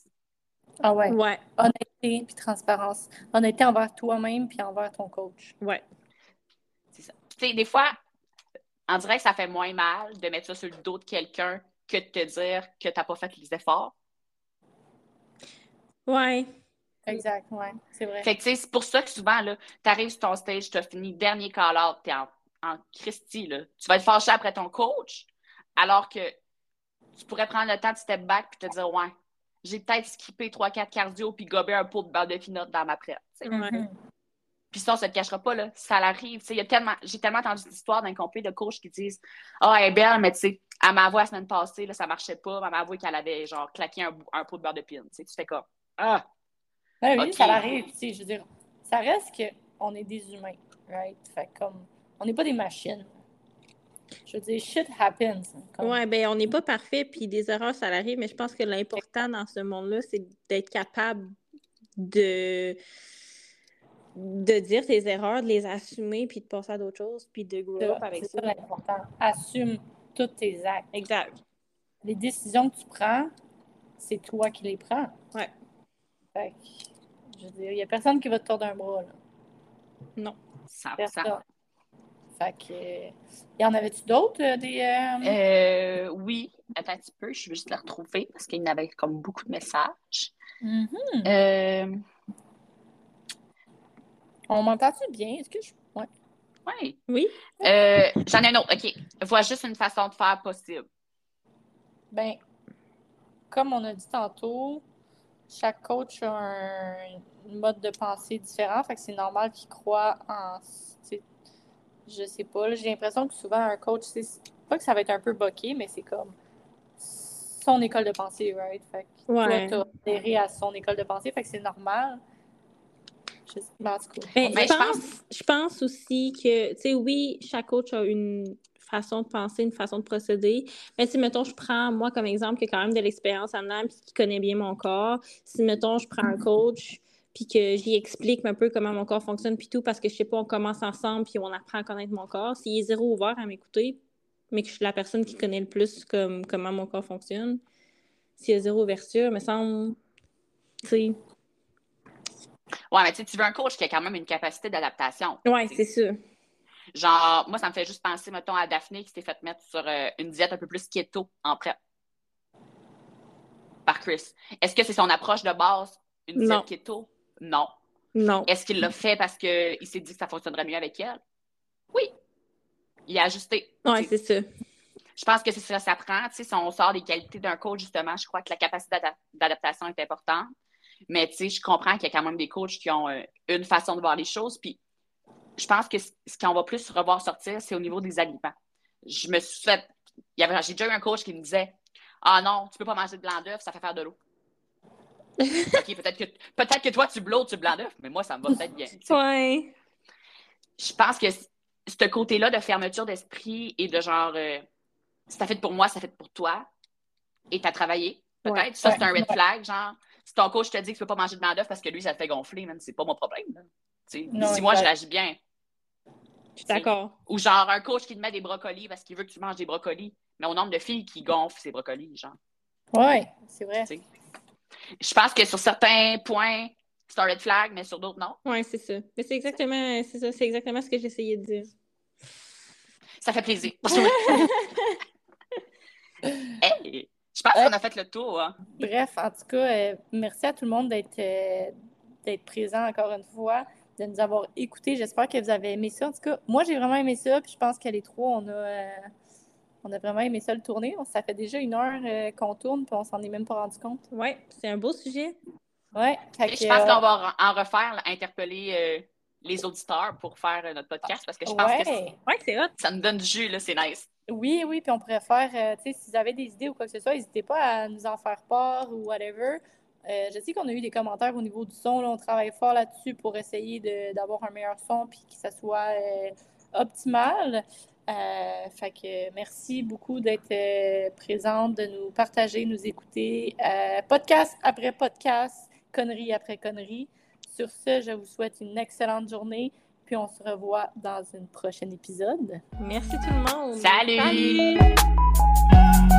Ah ouais. Ouais. Honnêteté puis transparence. Honnêteté envers toi-même puis envers ton coach. Ouais. C'est ça. Tu sais, des fois, on dirait que ça fait moins mal de mettre ça sur le dos de quelqu'un que de te dire que tu n'as pas fait les efforts. Ouais. Exact, ouais, c'est vrai. Fait que, tu sais, c'est pour ça que souvent, là, t'arrives sur ton stage, t'as fini dernier call-out, t'es en, en Christie, là. Tu vas être fâché après ton coach, alors que tu pourrais prendre le temps de step back puis te dire, ouais, j'ai peut-être skippé 3-4 cardio puis gobé un pot de beurre de pinot dans ma prête. tu. Ouais. Puis ça, on se le cachera pas, là. Ça l'arrive. Tu sais, il y a tellement, j'ai tellement entendu d'histoires d'un complet de coachs qui disent Ah, elle est belle, mais tu sais, elle m'a avoué la semaine passée, là, ça marchait pas. Elle m'a avoué qu'elle avait, genre, claqué un, un pot de beurre de pin. Tu sais, tu fais comme Ah, Ouais, oui, Ok. ça l'arrive, tu sais, je veux dire, ça reste qu'on est des humains, right? Fait que comme, on n'est pas des machines. Je veux dire, shit happens. Comme- Ouais, ben on n'est pas parfait, puis des erreurs, ça arrive, mais je pense que l'important dans ce monde-là, c'est d'être capable de de dire tes erreurs, de les assumer, puis de passer à d'autres choses, puis de grow up avec C'est ça. ça l'important. Assume tous tes actes. Exact. Les décisions que tu prends, c'est toi qui les prends. Ouais. Fait que, je veux dire, il n'y a personne qui va te tordre un bras, là. Non. 100%. Personne. Fait que, euh, y en avait-tu d'autres, euh, des... euh, Euh, oui, attends un petit peu, je vais juste le retrouver parce qu'il y en avait comme beaucoup de messages. Euh, On m'entend-tu bien? Est-ce que je... Ouais. ouais. Oui? Euh, J'en ai un autre. OK. Vois juste une façon de faire possible. Ben, comme on a dit tantôt, chaque coach a un mode de pensée différent, fait que c'est normal qu'il croit en. Je sais pas, j'ai l'impression que souvent un coach, c'est pas que ça va être un peu boqué, mais c'est comme son école de pensée, right? Fait que Ouais. toi, adhéré à son école de pensée, fait que c'est normal. Je sais pas. Ben, Ben, je, je pense, je pense aussi que, tu sais, oui, chaque coach a une façon de penser, une façon de procéder. Mais si, mettons, je prends, moi, comme exemple, qui a quand même de l'expérience en âme, puis qui connaît bien mon corps, si, mettons, je prends un coach, puis que j'y explique un peu comment mon corps fonctionne, puis tout, parce que, je sais pas, on commence ensemble, puis on apprend à connaître mon corps, s'il est zéro ouvert à m'écouter, mais que je suis la personne qui connaît le plus comme, comment mon corps fonctionne, s'il y a zéro ouverture, me semble, tu sais, Ouais, mais tu veux un coach qui a quand même une capacité d'adaptation. ouais, c'est ça. Genre, moi, ça me fait juste penser, mettons, à Daphné qui s'est fait mettre sur euh, une diète un peu plus keto en prep par Chris. Est-ce que c'est son approche de base, une diète Non. keto? Non. Non. Est-ce qu'il l'a fait parce qu'il s'est dit que ça fonctionnerait mieux avec elle? Oui. Il a ajusté. Sais, c'est ça. Je pense que c'est ça, ça prend. Si on sort des qualités d'un coach, justement, je crois que la capacité d'ada- d'adaptation est importante. Mais tu sais, je comprends qu'il y a quand même des coachs qui ont euh, une façon de voir les choses. Puis je pense que ce qu'on va plus revoir sortir, c'est au niveau des aliments. Je me suis fait. J'ai déjà eu un coach qui me disait Ah non, tu peux pas manger de blanc d'œuf, ça fait faire de l'eau. [laughs] OK, peut-être que, peut-être que toi, tu blottes sur le blanc d'œuf, mais moi, ça me va peut-être bien. tu. Ouais. je pense que ce côté-là de fermeture d'esprit et de genre, euh, t'as fait pour moi, ça fait pour toi, et t'as travaillé, peut-être. Ouais. Ça, c'est un red flag, genre, si ton coach te dit que tu peux pas manger de blanc d'œuf parce que lui, ça te fait gonfler, c'est pas mon problème. là. Non, si moi, je réagis bien. Je suis d'accord. Ou genre, un coach qui te met des brocolis parce qu'il veut que tu manges des brocolis, mais au nombre de filles qui gonflent ces brocolis, genre. Ouais, c'est vrai. Je pense que sur certains points, c'est un red flag, mais sur d'autres, non. Ouais, c'est ça. Mais c'est exactement, c'est ça, c'est exactement ce que j'essayais de dire. Ça fait plaisir. [laughs] Hey, je pense qu'on a fait le tour. hein. Bref, en tout cas, euh, merci à tout le monde d'être euh, d'être présent encore une fois, de nous avoir écoutés. J'espère que vous avez aimé ça. En tout cas, moi, j'ai vraiment aimé ça. Puis je pense que les trois, on a, euh, on a vraiment aimé ça le tourner. Ça fait déjà une heure euh, qu'on tourne, puis on s'en est même pas rendu compte. Ouais, c'est un beau sujet. Ouais. fait Et que, je pense euh, qu'on va en refaire, là, interpeller euh, les auditeurs pour faire euh, notre podcast parce que je pense ouais. que Ouais, hot. ça nous donne du jus, là, c'est nice. Oui, oui, puis on pourrait faire, euh, tu sais, si vous avez des idées ou quoi que ce soit, n'hésitez pas à nous en faire part ou whatever. Euh, je sais qu'on a eu des commentaires au niveau du son, on travaille fort là-dessus pour essayer d'avoir un meilleur son puis que ça soit euh, optimal. Fait que merci beaucoup d'être présente, de nous partager, nous écouter. Podcast après podcast, connerie après connerie. Sur ce, je vous souhaite une excellente journée, puis on se revoit dans un prochain épisode. Merci tout le monde. Salut! Salut!